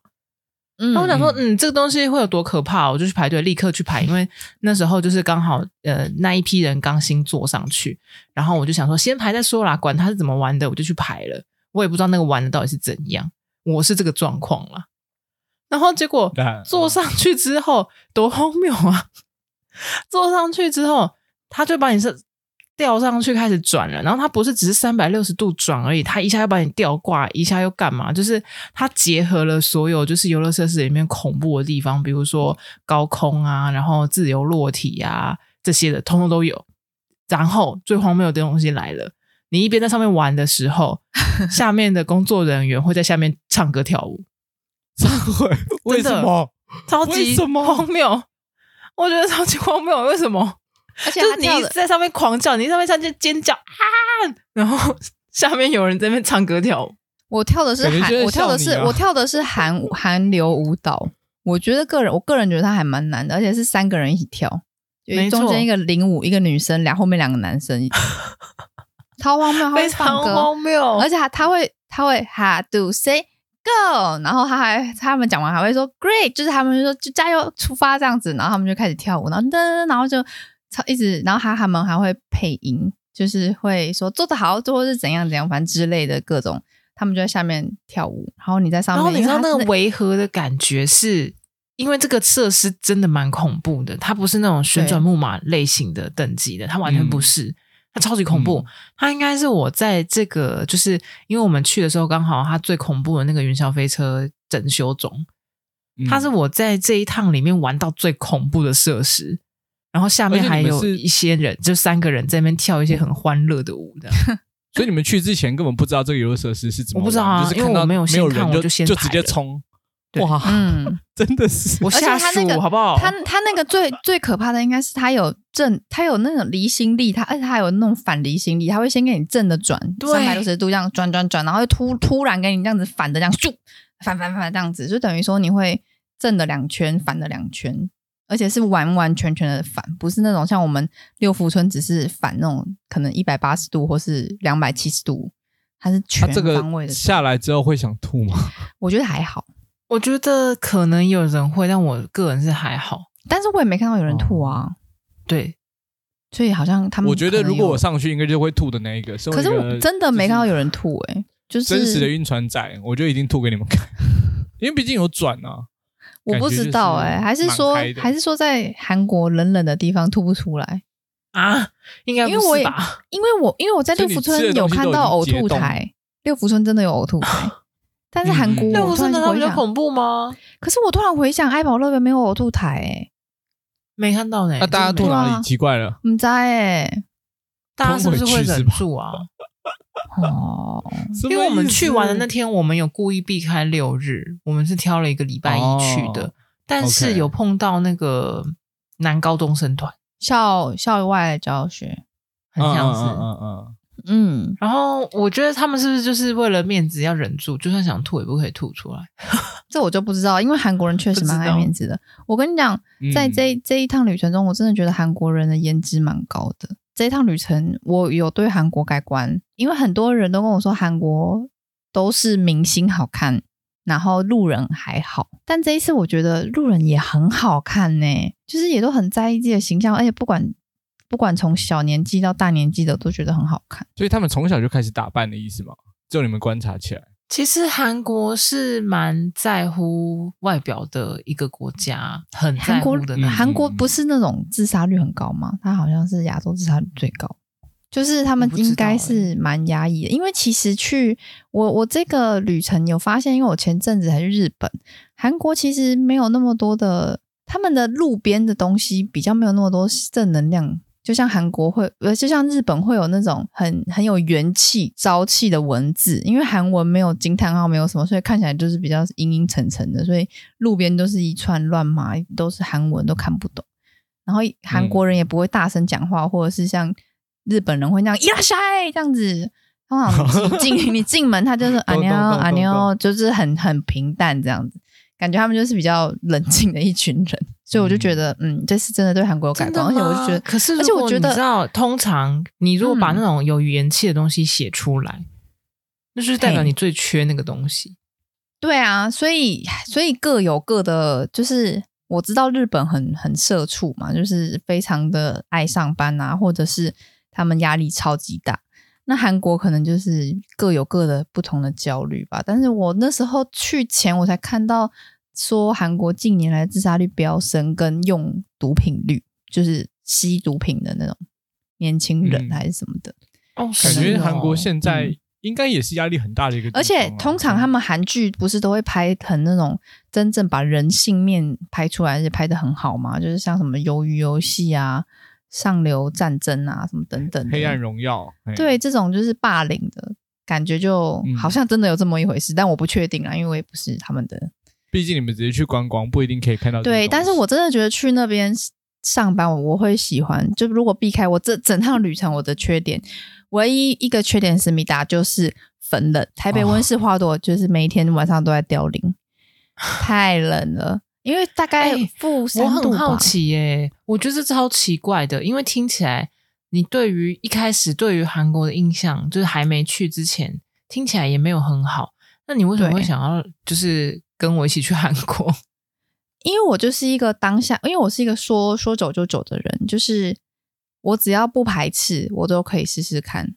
嗯，那我想说，嗯，这个东西会有多可怕？我就去排队，立刻去排，因为那时候就是刚好呃那一批人刚新坐上去，然后我就想说先排再说啦，管他是怎么玩的，我就去排了。我也不知道那个玩的到底是怎样，我是这个状况了。然后结果坐上去之后多荒谬啊！(laughs) 坐上去之后，他就把你是吊上去开始转了，然后他不是只是三百六十度转而已，他一下又把你吊挂，一下又干嘛？就是他结合了所有就是游乐设施里面恐怖的地方，比如说高空啊，然后自由落体啊这些的，通通都有。然后最荒谬的东西来了，你一边在上面玩的时候，(laughs) 下面的工作人员会在下面唱歌跳舞。会？(laughs) 为什么？超级荒谬！我觉得超级荒谬，为什么？而且就是你在上面狂叫，你在上面上去尖叫啊，然后 (laughs) 下面有人在那边唱歌跳舞。我跳的是韩，我跳的是我跳的是韩韩流舞蹈。我觉得个人，我个人觉得它还蛮难的，而且是三个人一起跳，就中间一个领舞，一个女生，两后面两个男生，(laughs) 超荒谬，非常荒谬。而且他他会他会 How to say go，然后他还他们讲完还会说 Great，就是他们就说就加油出发这样子，然后他们就开始跳舞，然后噔，然后就。一直，然后他他们还会配音，就是会说做得好，做或是怎样怎样，反正之类的各种，他们就在下面跳舞，然后你在上面。然后你知道那个违和的感觉是，是因为这个设施真的蛮恐怖的，它不是那种旋转木马类型的等级的，它完全不是，它超级恐怖。它应该是我在这个，就是因为我们去的时候刚好它最恐怖的那个云霄飞车整修中，它是我在这一趟里面玩到最恐怖的设施。然后下面还有一些人，就三个人在那边跳一些很欢乐的舞的。(laughs) 所以你们去之前根本不知道这个游乐设施是怎么，我不知道啊，就是看到没有没有人就就先就直接冲。哇，嗯，真的是，我下属、那个、好不好？他他那个最最可怕的应该是他有正，他有那种离心力，他而且他还有那种反离心力，他会先给你正的转三百六十度这样转转转，然后又突突然给你这样子反的这样咻反反反这样子，就等于说你会正的两圈，反的两圈。而且是完完全全的反，不是那种像我们六福村只是反那种，可能一百八十度或是两百七十度，它是全方位的。下来之后会想吐吗？(laughs) 我觉得还好，我觉得可能有人会，但我个人是还好。但是我也没看到有人吐啊。哦、对，所以好像他们，我觉得如果我上去，应该就会吐的那一个。可是我真的没看到有人吐、欸，哎，就是真实的晕船仔，我就一定吐给你们看，(laughs) 因为毕竟有转啊。我不知道哎、欸，还是说还是说在韩国冷冷的地方吐不出来啊？应该不是吧？因为我因为我在六福村有看到呕吐台，六福村真的有呕吐台，但是韩国六福村真的比较恐怖吗？可是我突然回想，爱宝乐园没有呕吐台哎、欸，没看到呢。那大家吐哪里？奇怪了，唔知哎，大家是不是会忍住啊？哦，(laughs) 因为我们去玩的那天，我们有故意避开六日，我们是挑了一个礼拜一去的，哦、但是有碰到那个男高中生团。校校外教学，很像是，嗯嗯嗯，嗯，然后我觉得他们是不是就是为了面子要忍住，就算想吐也不可以吐出来？(laughs) 这我就不知道，因为韩国人确实蛮爱面子的。我跟你讲，在这这一趟旅程中，我真的觉得韩国人的颜值蛮高的。这一趟旅程，我有对韩国改观，因为很多人都跟我说韩国都是明星好看，然后路人还好，但这一次我觉得路人也很好看呢，就是也都很在意自己的形象，而且不管不管从小年纪到大年纪的都觉得很好看。所以他们从小就开始打扮的意思吗？就你们观察起来。其实韩国是蛮在乎外表的一个国家，很在乎的。韩国不是那种自杀率很高吗？它好像是亚洲自杀率最高，就是他们应该是蛮压抑的。因为其实去我我这个旅程有发现，因为我前阵子还去日本，韩国其实没有那么多的，他们的路边的东西比较没有那么多正能量。就像韩国会，呃，就像日本会有那种很很有元气、朝气的文字，因为韩文没有惊叹号，没有什么，所以看起来就是比较阴阴沉沉的，所以路边都是一串乱码，都是韩文，都看不懂。然后韩国人也不会大声讲话，或者是像日本人会那样“いらっしゃい”这样子。通常你进(laughs) 你进门，他就是“阿妞阿妞”，就是很很平淡这样子。 感觉他们就是比较冷静的一群人，所以我就觉得，嗯，嗯，这次真的对韩国有改观，而且我就觉得，可是，而且我觉得，你知道，通常你如果把那种有语言气的东西写出来，嗯、那就是代表你最缺那个东西。对啊，所以所以各有各的，就是我知道日本很很社畜嘛，就是非常的爱上班啊，或者是他们压力超级大。那韩国可能就是各有各的不同的焦虑吧，但是我那时候去前我才看到说韩国近年来自杀率飙升，跟用毒品率就是吸毒品的那种年轻人嗯还是什么的。哦，感觉韩国现在嗯应该也是压力很大的一个而且通常他们韩剧不是都会拍很那种真正把人性面拍出来，而且拍的很好嘛？就是像什么《鱿鱼游戏》啊、《上流战争》啊什么等等。黑暗荣耀，嘿对，这种就是霸凌的感觉，就嗯好像真的有这么一回事，但我不确定啊，因为我也不是他们的。毕竟你们直接去观光，不一定可以看到。对，但是我真的觉得去那边上班，我我会喜欢。就如果避开我这整趟旅程，我的缺点，唯一一个缺点思密达就是粉冷。台北温室花朵就是每一天晚上都在凋零，(laughs) 太冷了。因为大概哎负我三度我。很好奇耶，我觉得这超奇怪的，因为听起来你对于一开始对于韩国的印象，就是还没去之前，听起来也没有很好。那你为什么会想要就是跟我一起去韩国？(laughs) 因为我就是一个当下，因为我是一个说说走就走的人，就是我只要不排斥，我都可以试试看。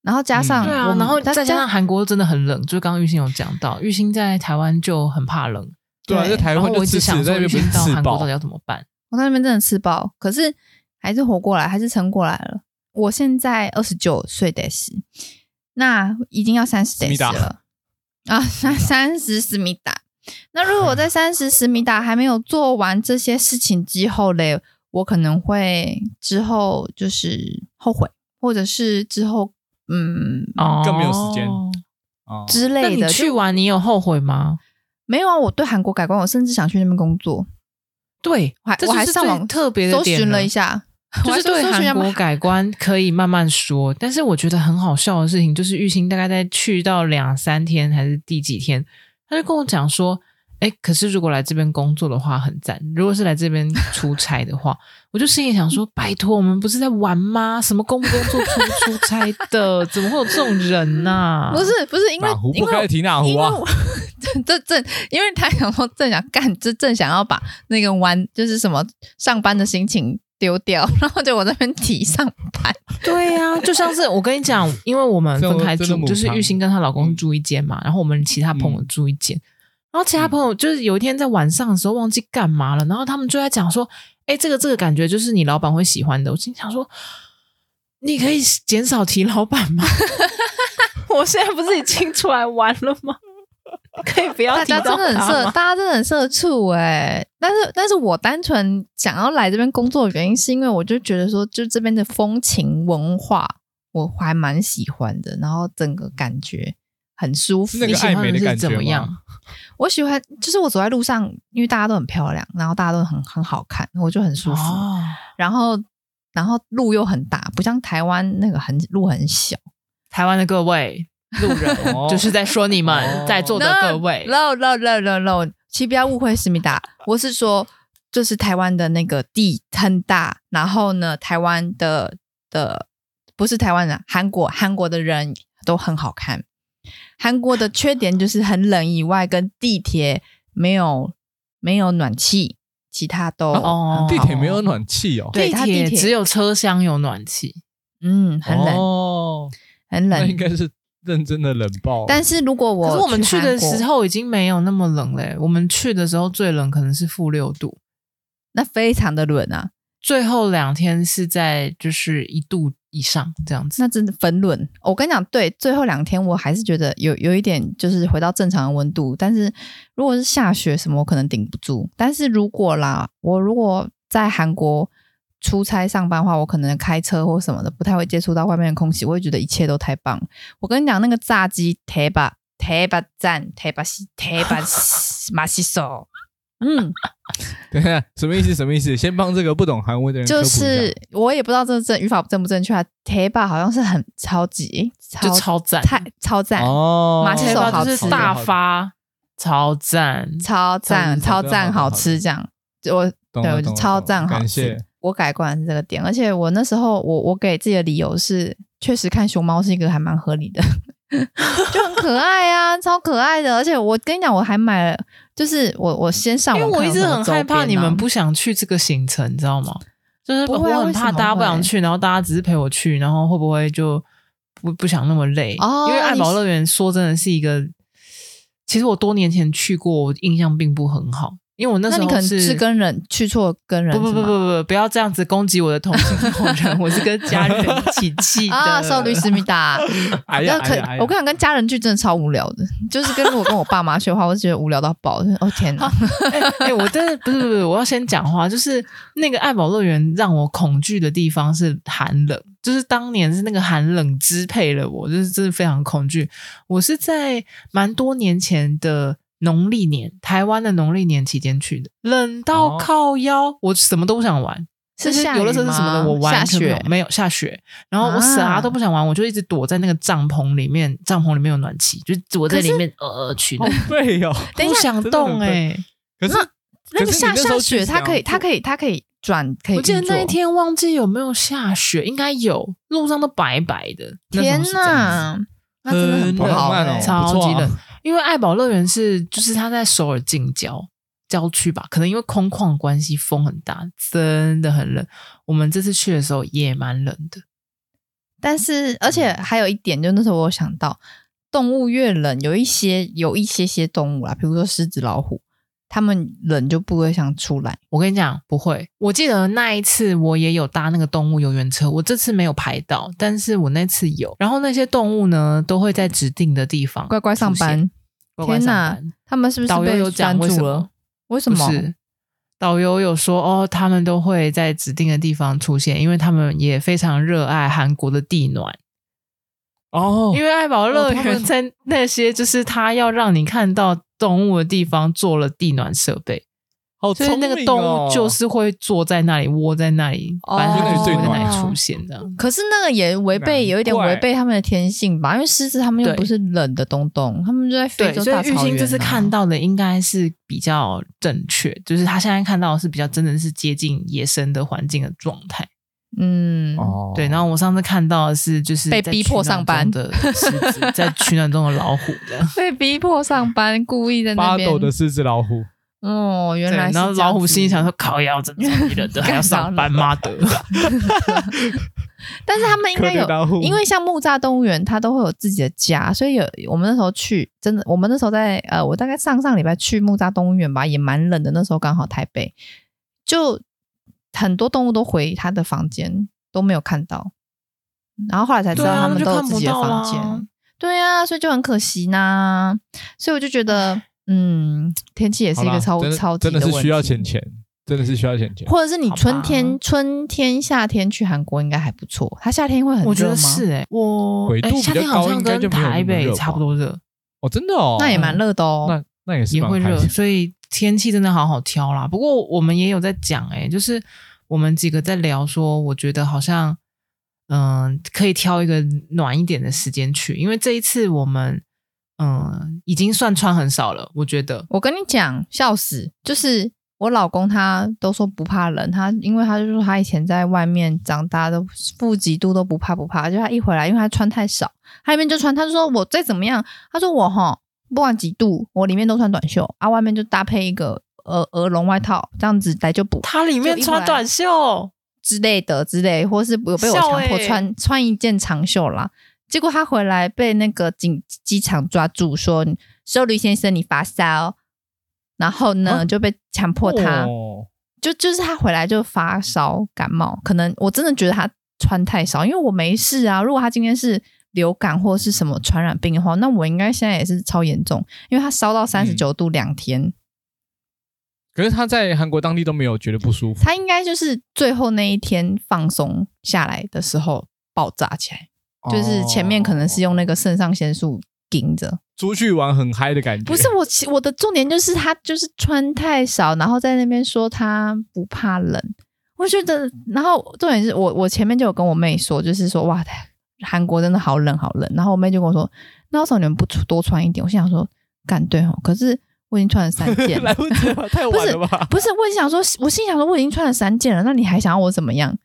然后加上嗯对啊，然后再再加上韩国真的很冷，就是刚刚玉兴有讲到，玉兴在台湾就很怕冷，对啊，在台然后我一湾就吃死，直想说玉在那边不是兴到韩国到底。要怎么办？我在那边真的吃饱，可是还是活过来，还是撑过来了。我现在二十九岁得是，那已经要三十得死了啊，三三十思密达。那如果我在三十思密达还没有做完这些事情之后嘞，我可能会之后就是后悔，或者是之后嗯哦，更没有时间哦之类的。就去完你有后悔吗？没有啊？我对韩国改观，我甚至想去那边工作。对，我还是最我还上网特别的搜寻点了一下，(laughs) 就是对韩国改观可以慢慢说，但是我觉得很好笑的事情就是玉兴大概在去到两三天还是第几天，他就跟我讲说，哎，可是如果来这边工作的话很赞，如果是来这边出差的话，我就心里想说，拜托，我们不是在玩吗？什么工不工作出不出差的，怎么会有这种人呢、(laughs) 啊？不是不是因为哪壶因为不开提哪壶这正因为他想说正想干，就正想要把那个玩就是什么上班的心情丢掉，(laughs) 然后就我在那边提上班。(laughs) 对呀、啊，就像是我跟你讲，因为我们分开住，就是玉兴跟她老公住一间嘛，然后我们其他朋友住一间，然后其他朋友就是有一天在晚上的时候忘记干嘛了，然后他们就在讲说，哎，这个这个感觉就是你老板会喜欢的。我心想说，你可以减少提老板吗？(laughs) 我现在不是已经出来玩了吗？可以不要大家提真的很社，大家真的很社畜哎、但是，但是我单纯想要来这边工作的原因，是因为我就觉得说，就这边的风情文化，我还蛮喜欢的，然后整个感觉很舒服。那个你喜欢暧昧的感觉是怎么样吗？我喜欢，就是我走在路上，因为大家都很漂亮，然后大家都很很好看，我就很舒服。哦，然后，然后路又很大，不像台湾那个很路很小。台湾的各位路人，哦就是在说你们哦在座的各位。no no no no no，请不要误会思密达，我是说，就是台湾的那个地很大，然后呢，台湾的的不是台湾人，韩国韩国的人都很好看。韩国的缺点就是很冷以外，跟地铁没有没有暖气，其他都哦地铁没有暖气哦，对它地铁铁只有车厢有暖气，嗯很冷、哦，很冷那应。该是认真的冷爆。但是如果我可是我们去的时候已经没有那么冷嘞。我们去的时候最冷可能是负六度，那非常的冷啊，最后两天是在就是一度以上这样子。那真的分论。我跟你讲，对，最后两天我还是觉得有有一点就是回到正常的温度，但是如果是下雪什么，我可能顶不住。但是如果啦，我如果在韩国出差上班的话，我可能开车或什么的不太会接触到外面的空气，我会觉得一切都太棒。我跟你讲，那个炸鸡铁巴铁巴赞铁巴西铁巴马西手，嗯。等一下什么意思？什么意思？先帮这个不懂韩文的人就是我也不知道这个正语法正不正确啊。铁巴好像是很超级，就超赞，太超赞，哦，马西手好吃就是大发，超赞，超赞，超超赞，好好吃这样。就我对我就超赞好吃。我改观是这个点，而且我那时候我我给自己的理由是，确实看熊猫是一个还蛮合理的，(laughs) 就很可爱啊，超可爱的。而且我跟你讲，我还买了，就是我我先上因为我一直很害怕你们不想去这个行程，你知道吗？就是我会很怕大家不想去，然后大家只是陪我去，然后会不会就不不想那么累？哦因为爱宝乐园说真的是一个，其实我多年前去过，我印象并不很好。因为我那时候那你可能是跟人去错跟人，不不不不不，不要这样子攻击我的同性同 (laughs) 人，我是跟家人一起去的。(laughs) 啊，少女思密达，哎呀，可我跟你讲，跟家人去真的超无聊的，就是跟我跟我爸妈去的话，我就觉得无聊到爆。哦天哪！(laughs) 哎、欸，我真的不是不是，我要先讲话，就是那个爱宝乐园让我恐惧的地方是寒冷，就是当年是那个寒冷支配了我，就是真的非常恐惧。我是在蛮多年前的。农历年，台湾的农历年期间去的，冷到靠腰，哦、我什么都不想玩。是？游乐设施什么的，我完全没有，下雪没有下雪。然后我啥都不想玩，我就一直躲在那个帐篷里面，帐篷里面有暖气，就躲在里面呃去的。对哦，(laughs) 不想动 (laughs) 哎、欸。可是那个下下雪，它可以，它可以，它可以转，可以。我记得那一天忘记有没有下雪，应该有，路上都白白的。天哪，那真的很不好，哦、超级冷。因为爱宝乐园是，就是它在首尔近郊郊区吧，可能因为空旷关系，风很大，真的很冷。我们这次去的时候也蛮冷的，但是而且还有一点，就那时候我有想到，动物越冷，有一些有一些些动物啦，比如说狮子、老虎，它们人就不会想出来。我跟你讲，不会。我记得那一次我也有搭那个动物游园车，我这次没有排到，但是我那次有。然后那些动物呢，都会在指定的地方乖乖上班。天哪，他们是不是导游有讲为什么？为什么？是导游有说哦，他们都会在指定的地方出现，因为他们也非常热爱韩国的地暖哦。因为爱宝乐园在那些就是他要让你看到动物的地方做了地暖设备。哦，所以那个动物就是会坐在那里，窝在那里，哦、反正就会在那里出现这样。可是那个也违背，有一点违背他们的天性吧？因为狮子他们又不是冷的东东，他们就在非洲大草原、啊。所以郁欣这次看到的应该是比较正确，就是他现在看到的是比较真的是接近野生的环境的状态。嗯，哦，对。然后我上次看到的是就是被逼迫上班的狮子，在取暖中的老虎的，(laughs) 被逼迫上班，故意在那边发抖的狮子老虎。哦，原来是。然后老虎心里想说：“靠腰，真的冷的，(laughs) 还要上班吗？”的。(laughs) 但是他们应该有，因为像木栅动物园，它都会有自己的家，所以有我们那时候去，真的，我们那时候在呃，我大概上上礼拜去木栅动物园吧，也蛮冷的。那时候刚好台北，就很多动物都回他的房间，都没有看到。然后后来才知道他们都有自己的房间。对啊，所以就很可惜呐。所以我就觉得。嗯，天气也是一个超超真的是需要钱钱，真的是需要钱钱。或者是你春天、春天、夏天去韩国应该还不错。它夏天会很热吗？我觉得是哎、欸，我纬度比较高，夏天好像跟台北差不多热。哦，真的哦，那也蛮热的哦。那那也是也会热，所以天气真的好好挑啦。不过我们也有在讲，诶，就是我们几个在聊说，我觉得好像嗯、可以挑一个暖一点的时间去，因为这一次我们。嗯，已经算穿很少了，我觉得。我跟你讲，笑死！就是我老公他都说不怕冷，他因为他就说他以前在外面长大的，负几度都不怕不怕。就他一回来，因为他穿太少，他里面就穿。他就说我再怎么样，他说我哈不管几度，我里面都穿短袖啊，外面就搭配一个鹅鹅绒外套，这样子来就补。他里面穿短袖之类的之类，或是有被我强迫穿、欸、穿一件长袖啦。结果他回来被那个警机场抓住，说：“收驴先生，你发烧。”然后呢，就被强迫他，哦、就就是他回来就发烧感冒。可能我真的觉得他穿太少，因为我没事啊。如果他今天是流感或是什么传染病的话，那我应该现在也是超严重，因为他烧到三十九度两天、嗯。可是他在韩国当地都没有觉得不舒服，他应该就是最后那一天放松下来的时候爆炸起来。就是前面可能是用那个肾上腺素顶着，出去玩很嗨的感觉。不是我，我的重点就是他就是穿太少，然后在那边说他不怕冷。我觉得，然后重点是我，我前面就有跟我妹说，就是说哇，韩国真的好冷好冷。然后我妹就跟我说，那为什么你们不多穿一点？我心想说，干对哦，可是我已经穿了三件了，(laughs) 来不及了，太晚了吧？不是，不是，我想说，我心想说，我已经穿了三件了，那你还想要我怎么样？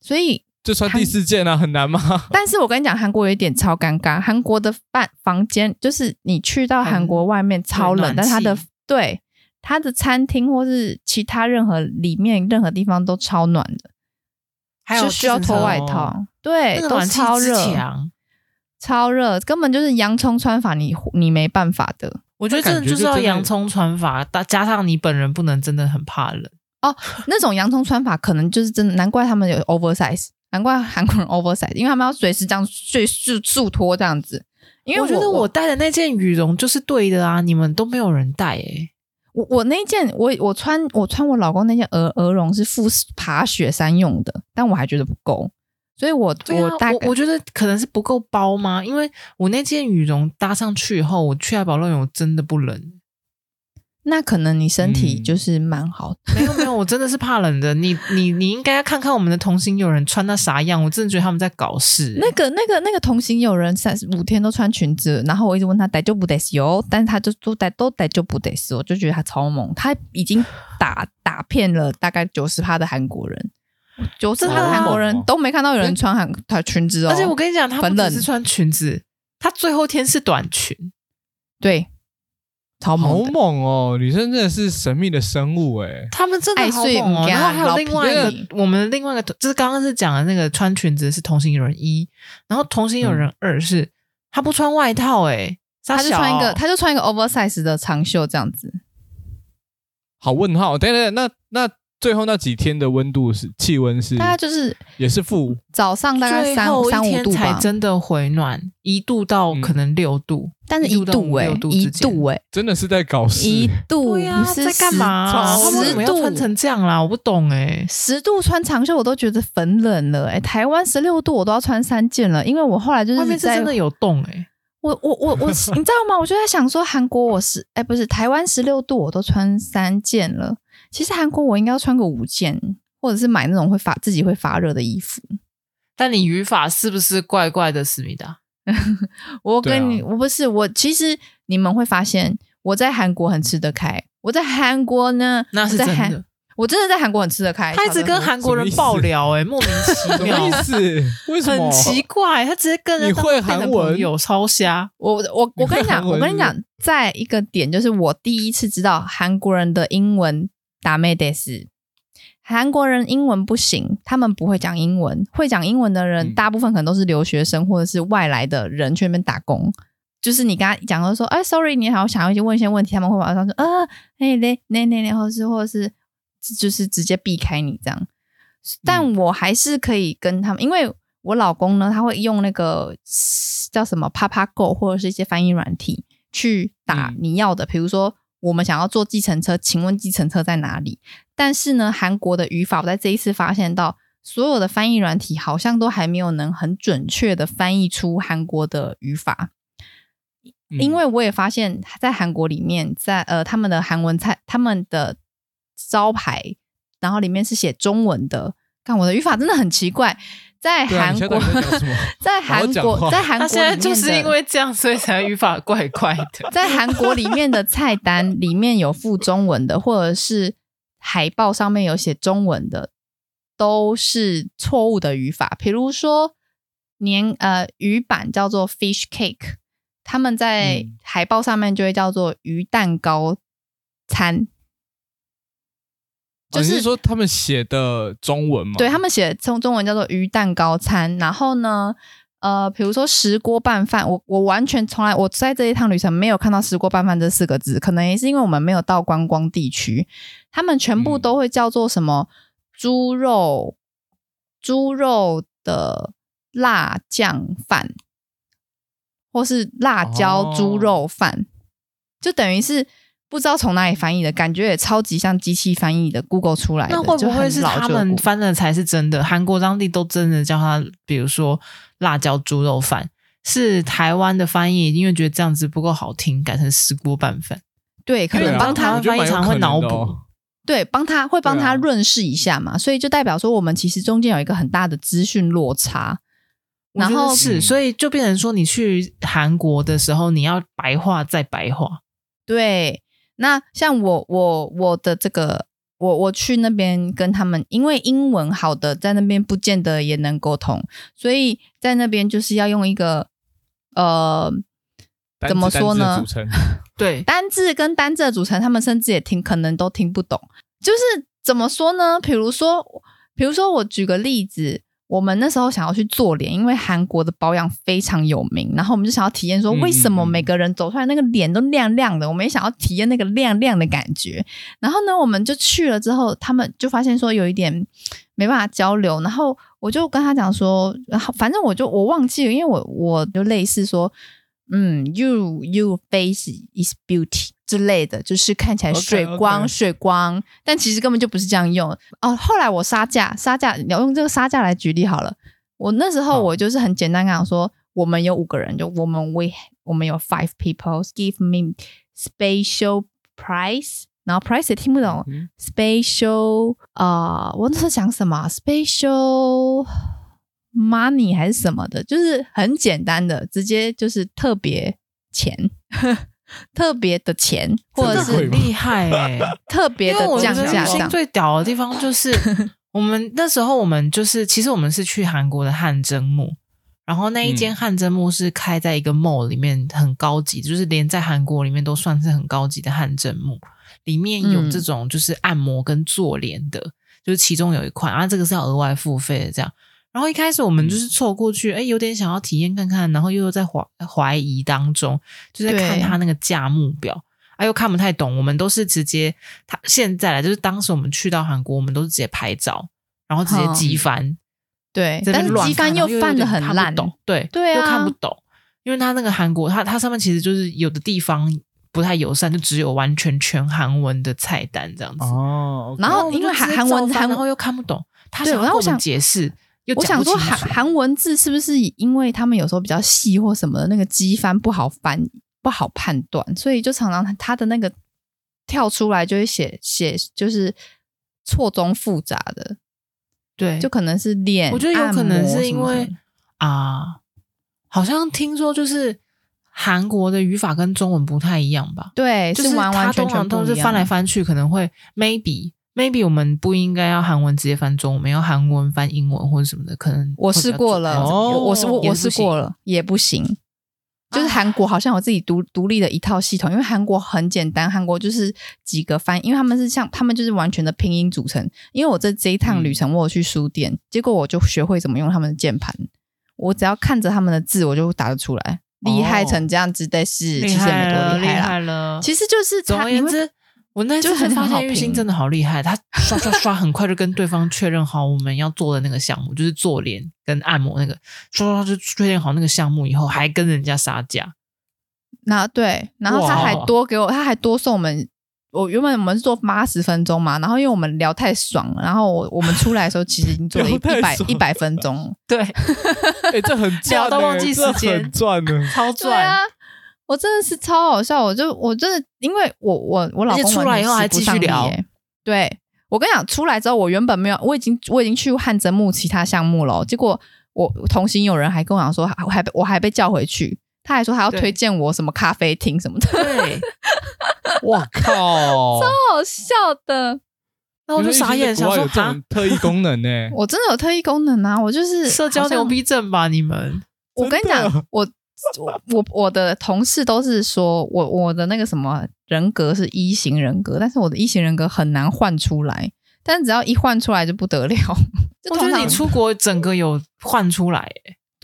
所以。就穿第四件啊，很难吗？(laughs) 但是我跟你讲，韩国有一点超尴尬。韩国的饭房间，就是你去到韩国外面超冷，但它的对它的餐厅或是其他任何里面任何地方都超暖的，还有需要脱外套，对，都超热，超热，根本就是洋葱穿法你，你你没办法的。我觉得真的就是要洋葱穿法，加加上你本人不能真的很怕冷哦。那种洋葱穿法可能就是真的，难怪他们有 oversize，难怪韩国人 oversize，因为他们要随时这样睡速速脱这样子。因为我，我觉得我带的那件羽绒就是对的啊，你们都没有人带诶、欸。我我那件我我穿我穿我老公那件鹅鹅绒是附爬雪山用的，但我还觉得不够。所以我，我、啊、我大概我觉得可能是不够包吗？因为我那件羽绒搭上去以后，我去爱宝乐园我真的不冷。那可能你身体就是蛮好的。嗯、没有没有，我真的是怕冷的。你你你应该要看看我们的同行友人穿那啥样，我真的觉得他们在搞事。那个那个那个同行友人三十五天都穿裙子，然后我一直问他带就不得哦，但是他就都带都带就不得死，我就觉得他超猛，他已经打打骗了大概九十趴的韩国人。九十趴的韩国人都没看到有人穿韩他裙子哦，而且我跟你讲，他不只是穿裙子，他最后天是短裙，对，超猛，好猛哦！女生真的是神秘的生物哎，他们真的好猛哦。然后还有另外一个，我们另外一个就是刚刚是讲的那个穿裙子是同行有人一，然后同行有人二是他不穿外套哎，他就穿一个他就穿一个 oversize 的长袖这样子。好问号，等等，那那。最后那几天的温度是气温是，大概就是也是负，早上大概三三五度才真的回暖，一度到可能六度，但是一度哎，一度哎，真的是在搞事，一度呀，在干嘛？十度。穿成这样啦，我不懂哎，十度穿长袖我都觉得很冷了哎，台湾十六度我都要穿三件了，因为我后来就是外面是真的有冻哎，我我我我，(laughs) 你知道吗？我就在想说韩国我是哎不是台湾十六度我都穿三件了。其实韩国我应该要穿个五件，或者是买那种会发自己会发热的衣服。但你语法是不是怪怪的，思密达？(laughs) 我跟你，啊、我不是我。其实你们会发现我在韩国很吃得开。我在韩国呢，那是真的。我真的在韩国很吃得开。他一直跟韩国人爆聊，欸，哎，莫名其 (laughs) 妙。意思？为什么？很奇怪，他直接跟人你会韩文有超瞎。我我我跟你讲，我跟你讲，在一个点就是我第一次知道韩国人的英文。达咩的是，韩国人英文不行，他们不会讲英文。会讲英文的人，嗯、大部分可能都是留学生或者是外来的人去那边打工。就是你跟他讲的说，哎，sorry，你好，想要去问一些问题，他们会马上说，啊，哎，那那那那，或者是或者是就是直接避开你这样。但我还是可以跟他们，因为我老公呢，他会用那个叫什么 PapaGo 或者是一些翻译软体去打你要的，比如说。我们想要坐计程车，请问计程车在哪里？但是呢，韩国的语法，我在这一次发现到，所有的翻译软体好像都还没有能很准确的翻译出韩国的语法。因为我也发现，在韩国里面，在呃他们的韩文菜，他们的招牌，然后里面是写中文的。看我的语法真的很奇怪。在韩 (laughs) 国，在韩国，在韩国，他现在就是因为这样，所以才语法怪怪的。(laughs) 在韩国里面的菜单里面有附中文的，或者是海报上面有写中文的，都是错误的语法。比如说，年呃鱼板叫做 fish cake，他们在海报上面就会叫做鱼蛋糕餐。就是、说他们写的中文吗？对，他们写的中中文叫做鱼蛋糕餐。然后呢，呃，比如说石锅拌饭，我我完全从来我在这一趟旅程没有看到石锅拌饭这四个字，可能也是因为我们没有到观光地区，他们全部都会叫做什么猪肉、嗯、猪肉的辣酱饭，或是辣椒猪肉饭，哦、就等于是。不知道从哪里翻译的，感觉也超级像机器翻译的，Google 出来的。那会不会是他们翻的才是真的？韩国当地都真的叫它，比如说辣椒猪肉饭，是台湾的翻译，因为觉得这样子不够好听，改成石锅拌饭。对，可能帮他翻译常会脑补。对，帮他会帮他润饰一下嘛，所以就代表说我们其实中间有一个很大的资讯落差。然后是，所以就变成说，你去韩国的时候，你要白话再白话。对。那像我我我的这个我我去那边跟他们，因为英文好的在那边不见得也能沟通，所以在那边就是要用一个呃怎么说呢？(laughs) 对，单字跟单字的组成，他们甚至也听可能都听不懂。就是怎么说呢？比如说，比如说我举个例子，我们那时候想要去做脸，因为韩国的保养非常有名，然后我们就想要体验说，为什么每个人走出来那个脸都亮亮的？我们也想要体验那个亮亮的感觉。然后呢，我们就去了之后，他们就发现说有一点没办法交流。然后我就跟他讲说，然后反正我就我忘记了，因为我我就类似说，嗯，you you face is beauty 之类的，就是看起来水光 okay, okay. 水光，但其实根本就不是这样用哦。后来我杀价杀价，你要用这个杀价来举例好了。我那时候我就是很简单跟他说，哦、我们有五个人，就我们 we 我们有 five people give me special price，然后 price 也听不懂、嗯、，special 啊、呃，我那时候讲什么 special money 还是什么的，就是很简单的，直接就是特别钱。特别的钱，或者是很厉害哎、欸，(laughs) 特别的降价。心最屌的地方就是，(laughs) 我们那时候我们就是，其实我们是去韩国的汗蒸墓，然后那一间汗蒸墓是开在一个 mall 里面，很高级，就是连在韩国里面都算是很高级的汗蒸墓，里面有这种就是按摩跟做脸的，嗯、就是其中有一款，啊，这个是要额外付费的这样。然后一开始我们就是凑过去，哎，有点想要体验看看，然后又在怀怀疑当中，就在看他那个价目表，哎，又看不太懂。我们都是直接，他现在来就是当时我们去到韩国，我们都是直接拍照，然后直接机翻，对，但是机翻又翻的很烂，对对啊，又看不懂，因为他那个韩国，他他上面其实就是有的地方不太友善，就只有完全全韩文的菜单这样子哦。然后因为韩韩文，然后又看不懂，他想跟我们解释。我想说韩韩文字是不是因为他们有时候比较细或什么的，那个机翻不好翻不好判断，所以就常常他的那个跳出来就会写写就是错综复杂的，对，就可能是脸，我觉得有可能是因为啊，好像听说就是韩国的语法跟中文不太一样吧？对，就是完完全全都是翻来翻去，可能会 maybe。Maybe 我们不应该要韩文直接翻中文，我们要韩文翻英文或者什么的，可能我试过了，哦、我试我我试过了也不行。就是韩国好像有自己独独立的一套系统，因为韩国很简单，韩国就是几个翻，因为他们是像他们就是完全的拼音组成。因为我这这一趟旅程我有去书店，嗯、结果我就学会怎么用他们的键盘，我只要看着他们的字，我就打得出来，厉害成这样子但是，其实也没多厉害，害了。其实就是总而言之。我那次发现玉兴真的好厉害，他刷刷刷很快就跟对方确认好我们要做的那个项目，就是做脸跟按摩那个，刷刷刷就确认好那个项目以后，还跟人家杀价。那对，然后他还多给我，他还多送我们。我原本我们是做八十分钟嘛，然后因为我们聊太爽了，然后我我们出来的时候其实已经做了一百一百分钟。对，(laughs) 哎、欸，这很赚，都忘记时间，很赚的，超赚啊！我真的是超好笑，我就我真的，因为我我我老公出来以后还继续聊。对，我跟你讲，出来之后我原本没有，我已经我已经去汗蒸木其他项目了，结果我同行有人还跟我讲说，我还我还被叫回去，他还说还要推荐我什么咖啡厅什么的。对，我靠，(laughs) 超好笑的，那我就傻眼，想说有这种特异功能呢、欸？我真的有特异功能啊！我就是社交牛逼症吧？你们？我跟你讲，我。我 (laughs) 我我的同事都是说我我的那个什么人格是一型人格，但是我的一型人格很难换出来，但只要一换出来就不得了。(laughs) 我觉得你出国整个有换出来，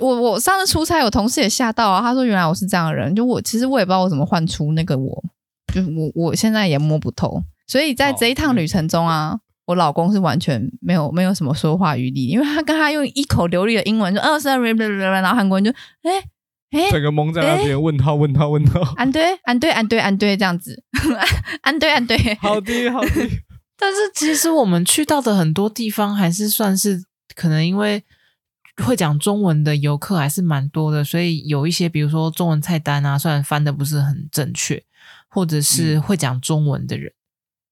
我我上次出差，我同事也吓到啊，他说原来我是这样的人，就我其实我也不知道我怎么换出那个我，就我我现在也摸不透。所以在这一趟旅程中啊，我老公是完全没有没有什么说话余地，因为他跟他用一口流利的英文就哦是，然后韩国人就哎。诶哎，整个蒙在那边，问他，问他，问他，安对，安对，安对，安对，这样子，(laughs) 安对，安对，好的，好的。(laughs) 但是其实我们去到的很多地方，还是算是可能因为会讲中文的游客还是蛮多的，所以有一些，比如说中文菜单啊，虽然翻的不是很正确，或者是会讲中文的人、嗯、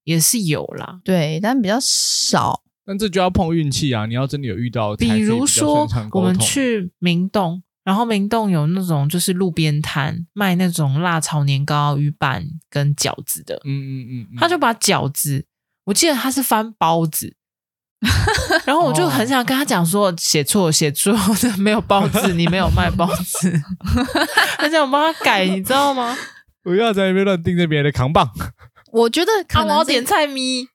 也是有啦，对，但比较少。但这就要碰运气啊！你要真的有遇到，比如说我们去明洞。然后明洞有那种就是路边摊卖那种辣炒年糕、鱼板跟饺子的，嗯嗯嗯，他就把饺子，我记得他是翻包子，(laughs) 然后我就很想跟他讲说写错写错，(laughs) 没有包子，你没有卖包子，(laughs) 很想帮他改，你知道吗？不要在那边乱盯着别人的扛棒。我觉得可能我要点菜咪，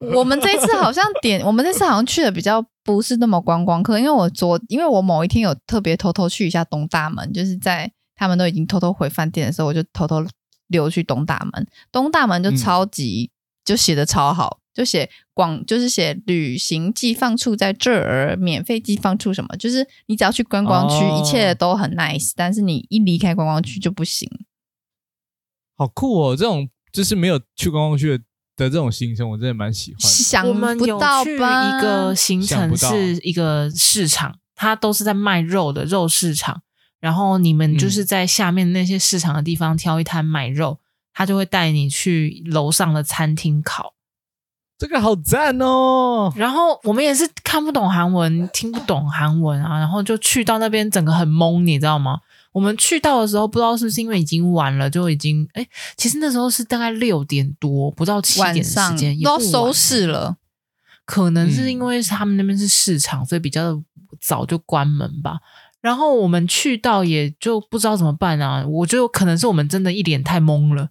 我们这次好像点，我们这次好像去的比较不是那么观光客，因为我昨因为我某一天有特别偷偷去一下东大门，就是在他们都已经偷偷回饭店的时候，我就偷偷溜去东大门。东大门就超级、嗯、就写的超好，就写广就是写旅行寄放处在这儿，免费寄放处什么，就是你只要去观光区，哦、一切都很 nice，但是你一离开观光区就不行。好酷哦，这种就是没有去观光区的。的这种行程我真的蛮喜欢的。想不到吧？我们有去一个行程是一个市场，它都是在卖肉的肉市场。然后你们就是在下面那些市场的地方挑一摊买肉，他、嗯、就会带你去楼上的餐厅烤。这个好赞哦！然后我们也是看不懂韩文，听不懂韩文啊，然后就去到那边，整个很懵，你知道吗？我们去到的时候，不知道是不是因为已经晚了，就已经哎，其实那时候是大概六点多，不到七点的时间，都要收市了。可能是因为他们那边是市场，嗯、所以比较早就关门吧。然后我们去到也就不知道怎么办啊。我觉得可能是我们真的一脸太懵了，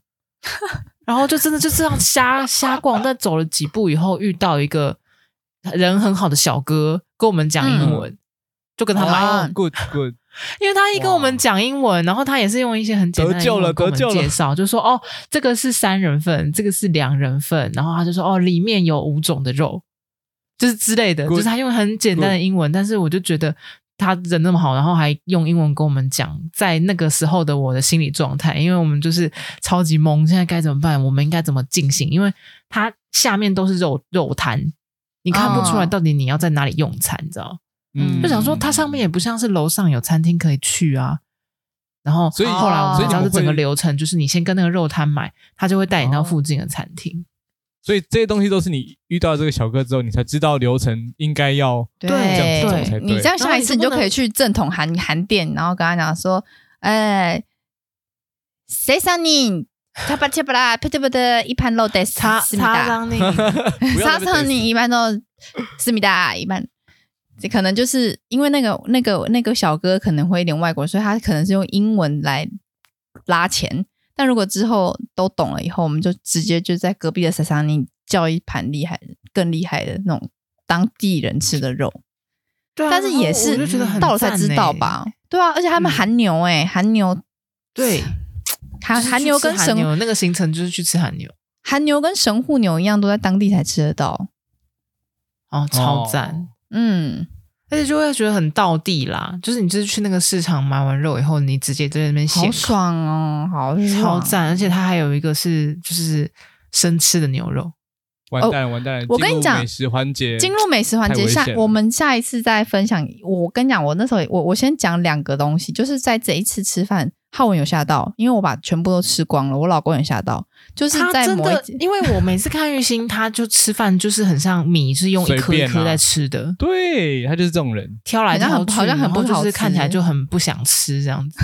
(laughs) 然后就真的就这样瞎瞎逛。但走了几步以后，遇到一个人很好的小哥，跟我们讲英文，嗯、就跟他买。啊、good good。因为他一跟我们讲英文，然后他也是用一些很简单的英文跟我们介绍，就说哦，这个是三人份，这个是两人份，然后他就说哦，里面有五种的肉，就是之类的，就是他用很简单的英文，但是我就觉得他人那么好，然后还用英文跟我们讲，在那个时候的我的心理状态，因为我们就是超级懵，现在该怎么办？我们应该怎么进行？因为他下面都是肉肉摊，你看不出来到底你要在哪里用餐，你知道？嗯，就想说它上面也不像是楼上有餐厅可以去啊，然后所以后来我们知道是整个流程，就是你先跟那个肉摊买，他就会带你到附近的餐厅。所以这些东西都是你遇到这个小哥之后，你才知道流程应该要对这样子走才对。你这样下一次你就可以去正统韩韩店，然后跟他讲说，哎，谁让你他把切不啦，啪啪啪的一盘肉得思密达，他让你，他让你一般都思密达一般。这可能就是因为那个那个那个小哥可能会一点外国，所以他可能是用英文来拉钱。但如果之后都懂了以后，我们就直接就在隔壁的萨萨尼叫一盘厉害、更厉害的那种当地人吃的肉。对啊，但是也是到了才知道吧？对啊，而且他们韩牛哎、欸，韩牛对，韩韩牛跟神牛那个行程就是去吃韩牛，韩牛跟神户牛一样，都在当地才吃得到。哦，超赞。哦嗯，而且就会觉得很道地啦，就是你就是去那个市场买完肉以后，你直接在那边写，好爽哦，好爽。超赞！而且它还有一个是就是生吃的牛肉，完蛋了完蛋了！我跟你讲，美食环节进入美食环节，下我们下一次再分享。我跟你讲，我那时候我我先讲两个东西，就是在这一次吃饭。浩文有吓到，因为我把全部都吃光了。我老公也吓到，就是在某一，因为我每次看玉兴，他就吃饭就是很像米，是用一颗一颗在吃的。啊、对，他就是这种人，挑来挑去，好像很不好吃，就是看起来就很不想吃这样子。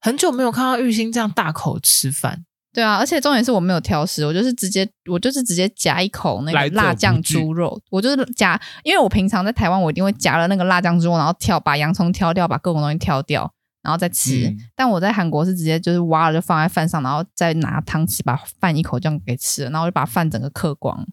很久没有看到玉兴这样大口吃饭。对啊，而且重点是我没有挑食，我就是直接我就是直接夹一口那个辣酱猪肉，我就是夹，因为我平常在台湾我一定会夹了那个辣酱猪肉，然后挑把洋葱挑掉，把各种东西挑掉。然后再吃，嗯、但我在韩国是直接就是挖了就放在饭上，然后再拿汤匙把饭一口这样给吃了，然后就把饭整个嗑光。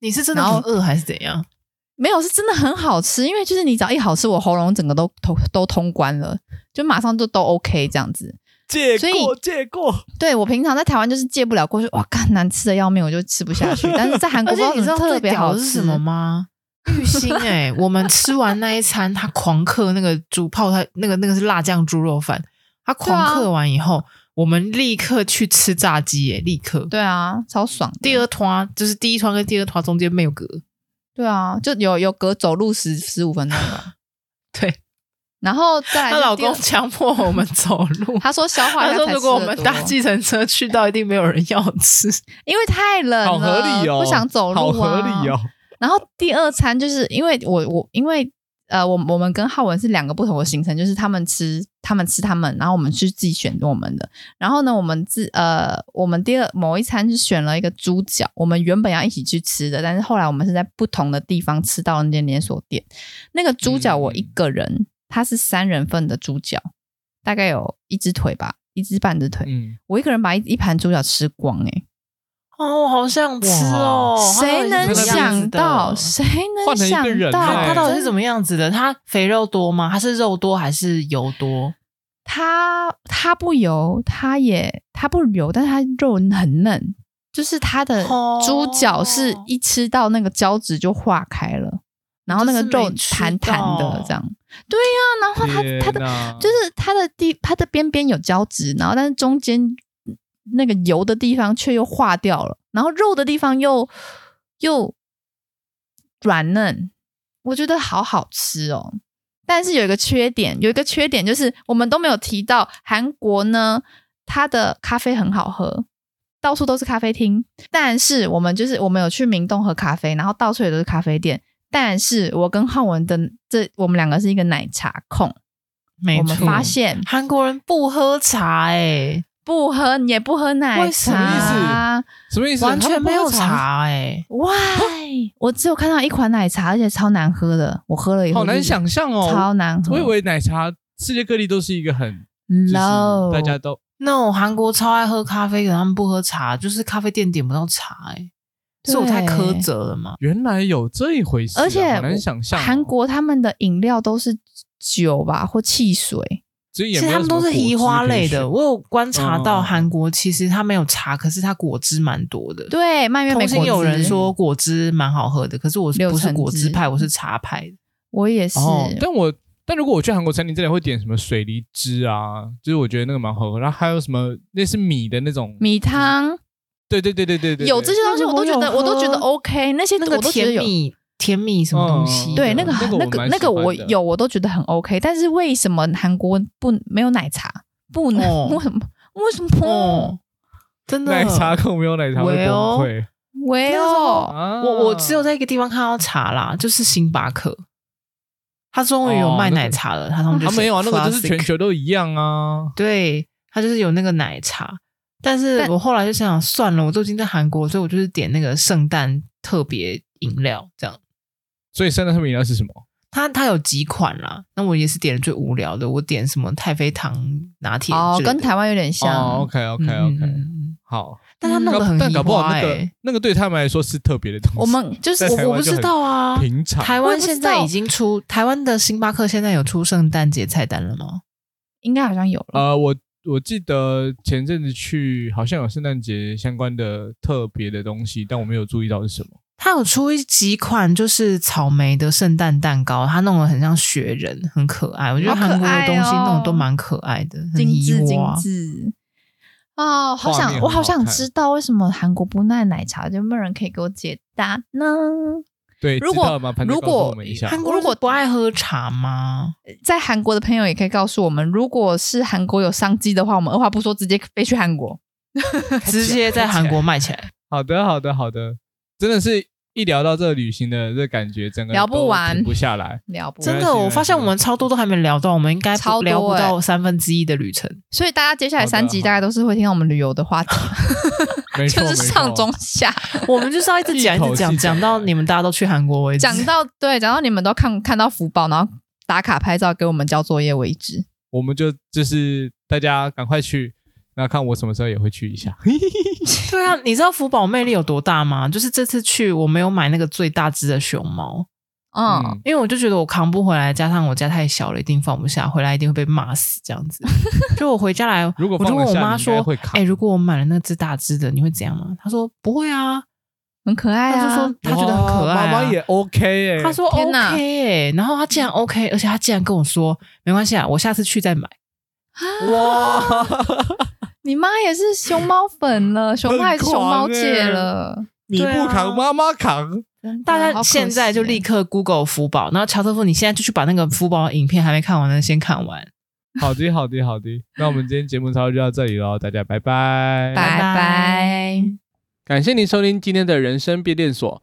你是真的很饿还是怎样？没有，是真的很好吃，因为就是你只要一好吃，我喉咙整个都通都通关了，就马上就都 OK 这样子。戒过借过，对我平常在台湾就是借不了过去，哇，干难吃的要命，我就吃不下去。(laughs) 但是在韩国，你知道特别好吃是什么吗？玉兴哎，(laughs) 我们吃完那一餐，他狂嗑那个煮泡菜，那个那个是辣酱猪肉饭。他狂嗑完以后，啊、我们立刻去吃炸鸡哎，立刻。对啊，超爽。第二团就是第一团跟第二团中间没有隔。对啊，就有有隔走路十十五分钟吧。(laughs) 对，然后再来，她老公强迫我们走路。(laughs) 他说消化，他说如果我们搭计程车去到，一定没有人要吃，因为太冷了，好合理哦，不想走路、啊，好合理哦。然后第二餐就是因为我我因为呃我我们跟浩文是两个不同的行程，就是他们吃他们吃他们，然后我们去自己选我们的。然后呢，我们自呃我们第二某一餐是选了一个猪脚，我们原本要一起去吃的，但是后来我们是在不同的地方吃到那间连锁店。那个猪脚我一个人，嗯、它是三人份的猪脚，大概有一只腿吧，一只半只腿。嗯，我一个人把一一盘猪脚吃光哎、欸哦，我好想吃哦！谁能想到？谁能想到？它到底是怎么样子的？它肥肉多吗？它是肉多还是油多？它它不油，它也它不油，但是它肉很嫩，就是它的猪脚是一吃到那个胶质就化开了，然后那个肉弹弹的这样。对呀、啊，然后它它的就是它的地它的边边有胶质，然后但是中间那个油的地方却又化掉了，然后肉的地方又又软嫩，我觉得好好吃哦。但是有一个缺点，有一个缺点就是我们都没有提到韩国呢，它的咖啡很好喝，到处都是咖啡厅。但是我们就是我们有去明洞喝咖啡，然后到处也都是咖啡店。但是我跟浩文的这我们两个是一个奶茶控，没错，我们发现韩国人不喝茶，哎，不喝也不喝奶茶，什么意思？什么意思？完全没有茶，哎，Why？我只有看到一款奶茶，而且超难喝的。我喝了以后，好难想象哦，超难喝。我以为奶茶世界各地都是一个很 low，大家都 no。韩国超爱喝咖啡，可他们不喝茶，就是咖啡店点不到茶，哎，是我太苛责了吗？原来有这一回事，而且好难想象。韩国他们的饮料都是酒吧或汽水。其实他们都是移花类的，我有观察到韩国其实它没有茶，可是它果汁蛮多的。对，蔓越莓果汁。有人说果汁蛮好喝的，可是我不是果汁派，我是茶派。我也是。但我但如果我去韩国餐厅，真的会点什么水梨汁啊，就是我觉得那个蛮好喝。然后还有什么那是米的那种米汤。对对对对对对，有这些东西我都觉得我都觉得 OK，那些我都觉得有。甜蜜什么东西？对，那个那个那个我有，我都觉得很 OK。但是为什么韩国不没有奶茶？不能 (laughs) 为什么？为什么？真的奶茶可没有奶茶会崩溃？喂哦，我我只有在一个地方看到茶啦，就是星巴克，他终于有卖奶茶了。他他没有啊，那个就是全球都一样啊。对，他就是有那个奶茶，但是我后来就想想算了，我都已经在韩国，所以我就是点那个圣诞特别饮料这样。所以圣诞特别饮料是什么？它它有几款啦，那我也是点了最无聊的，我点什么太妃糖拿铁哦，跟台湾有点像。哦、OK OK OK，、嗯、好，但他弄得很、欸，但搞不好那个那个对他们来说是特别的东西。我们就是我我不知道啊，平常台湾现在已经出台湾的星巴克现在有出圣诞节菜单了吗？应该好像有了。呃，我我记得前阵子去好像有圣诞节相关的特别的东西，但我没有注意到是什么。他有出一几款，就是草莓的圣诞蛋糕，他弄得很像雪人，很可爱。我觉得韩国的东西弄得都蛮可爱的，精致精致。哦，好想好我好想知道为什么韩国不卖奶茶，就没有人可以给我解答呢？对，如果如果韩国如果不爱喝茶吗？在韩国的朋友也可以告诉我们，如果是韩国有商机的话，我们二话不说直接飞去韩国，(laughs) 直接在韩国卖起来。好的，好的，好的。真的是一聊到这个旅行的这感觉，整个聊不完，停不下来，(laughs) 聊不完。真的，我发现我们超多都还没聊到，我们应该超聊不到三分之一的旅程。所以大家接下来三集大概都是会听到我们旅游的话题，(laughs) (laughs) 就是上中下，我们就是要一直讲一直讲，讲到你们大家都去韩国为止，讲到对，讲到你们都看看到福报，然后打卡拍照给我们交作业为止。我们就就是大家赶快去。那看我什么时候也会去一下。(laughs) 对啊，你知道福宝魅力有多大吗？就是这次去我没有买那个最大只的熊猫，嗯，因为我就觉得我扛不回来，加上我家太小了，一定放不下，回来一定会被骂死这样子。(laughs) 就我回家来，如果我就问我妈说：“哎、欸，如果我买了那只大只的，你会怎样吗？”她说：“不会啊，很可爱啊。”她就说她觉得很可爱、啊，妈妈也 OK 哎、欸。她说 OK 哎、欸，然后她竟然 OK，而且她竟然跟我说：“没关系啊，我下次去再买。”哇！(laughs) 你妈也是熊猫粉了，(laughs) 熊猫还是熊猫界了。你不扛，妈妈扛。大家现在就立刻 Google 福宝，然后乔瑟夫，你现在就去把那个福宝影片还没看完的先看完。(laughs) 好的，好的，好的。那我们今天节目差不多就到这里喽，大家拜拜，拜拜。感谢您收听今天的人生变电所。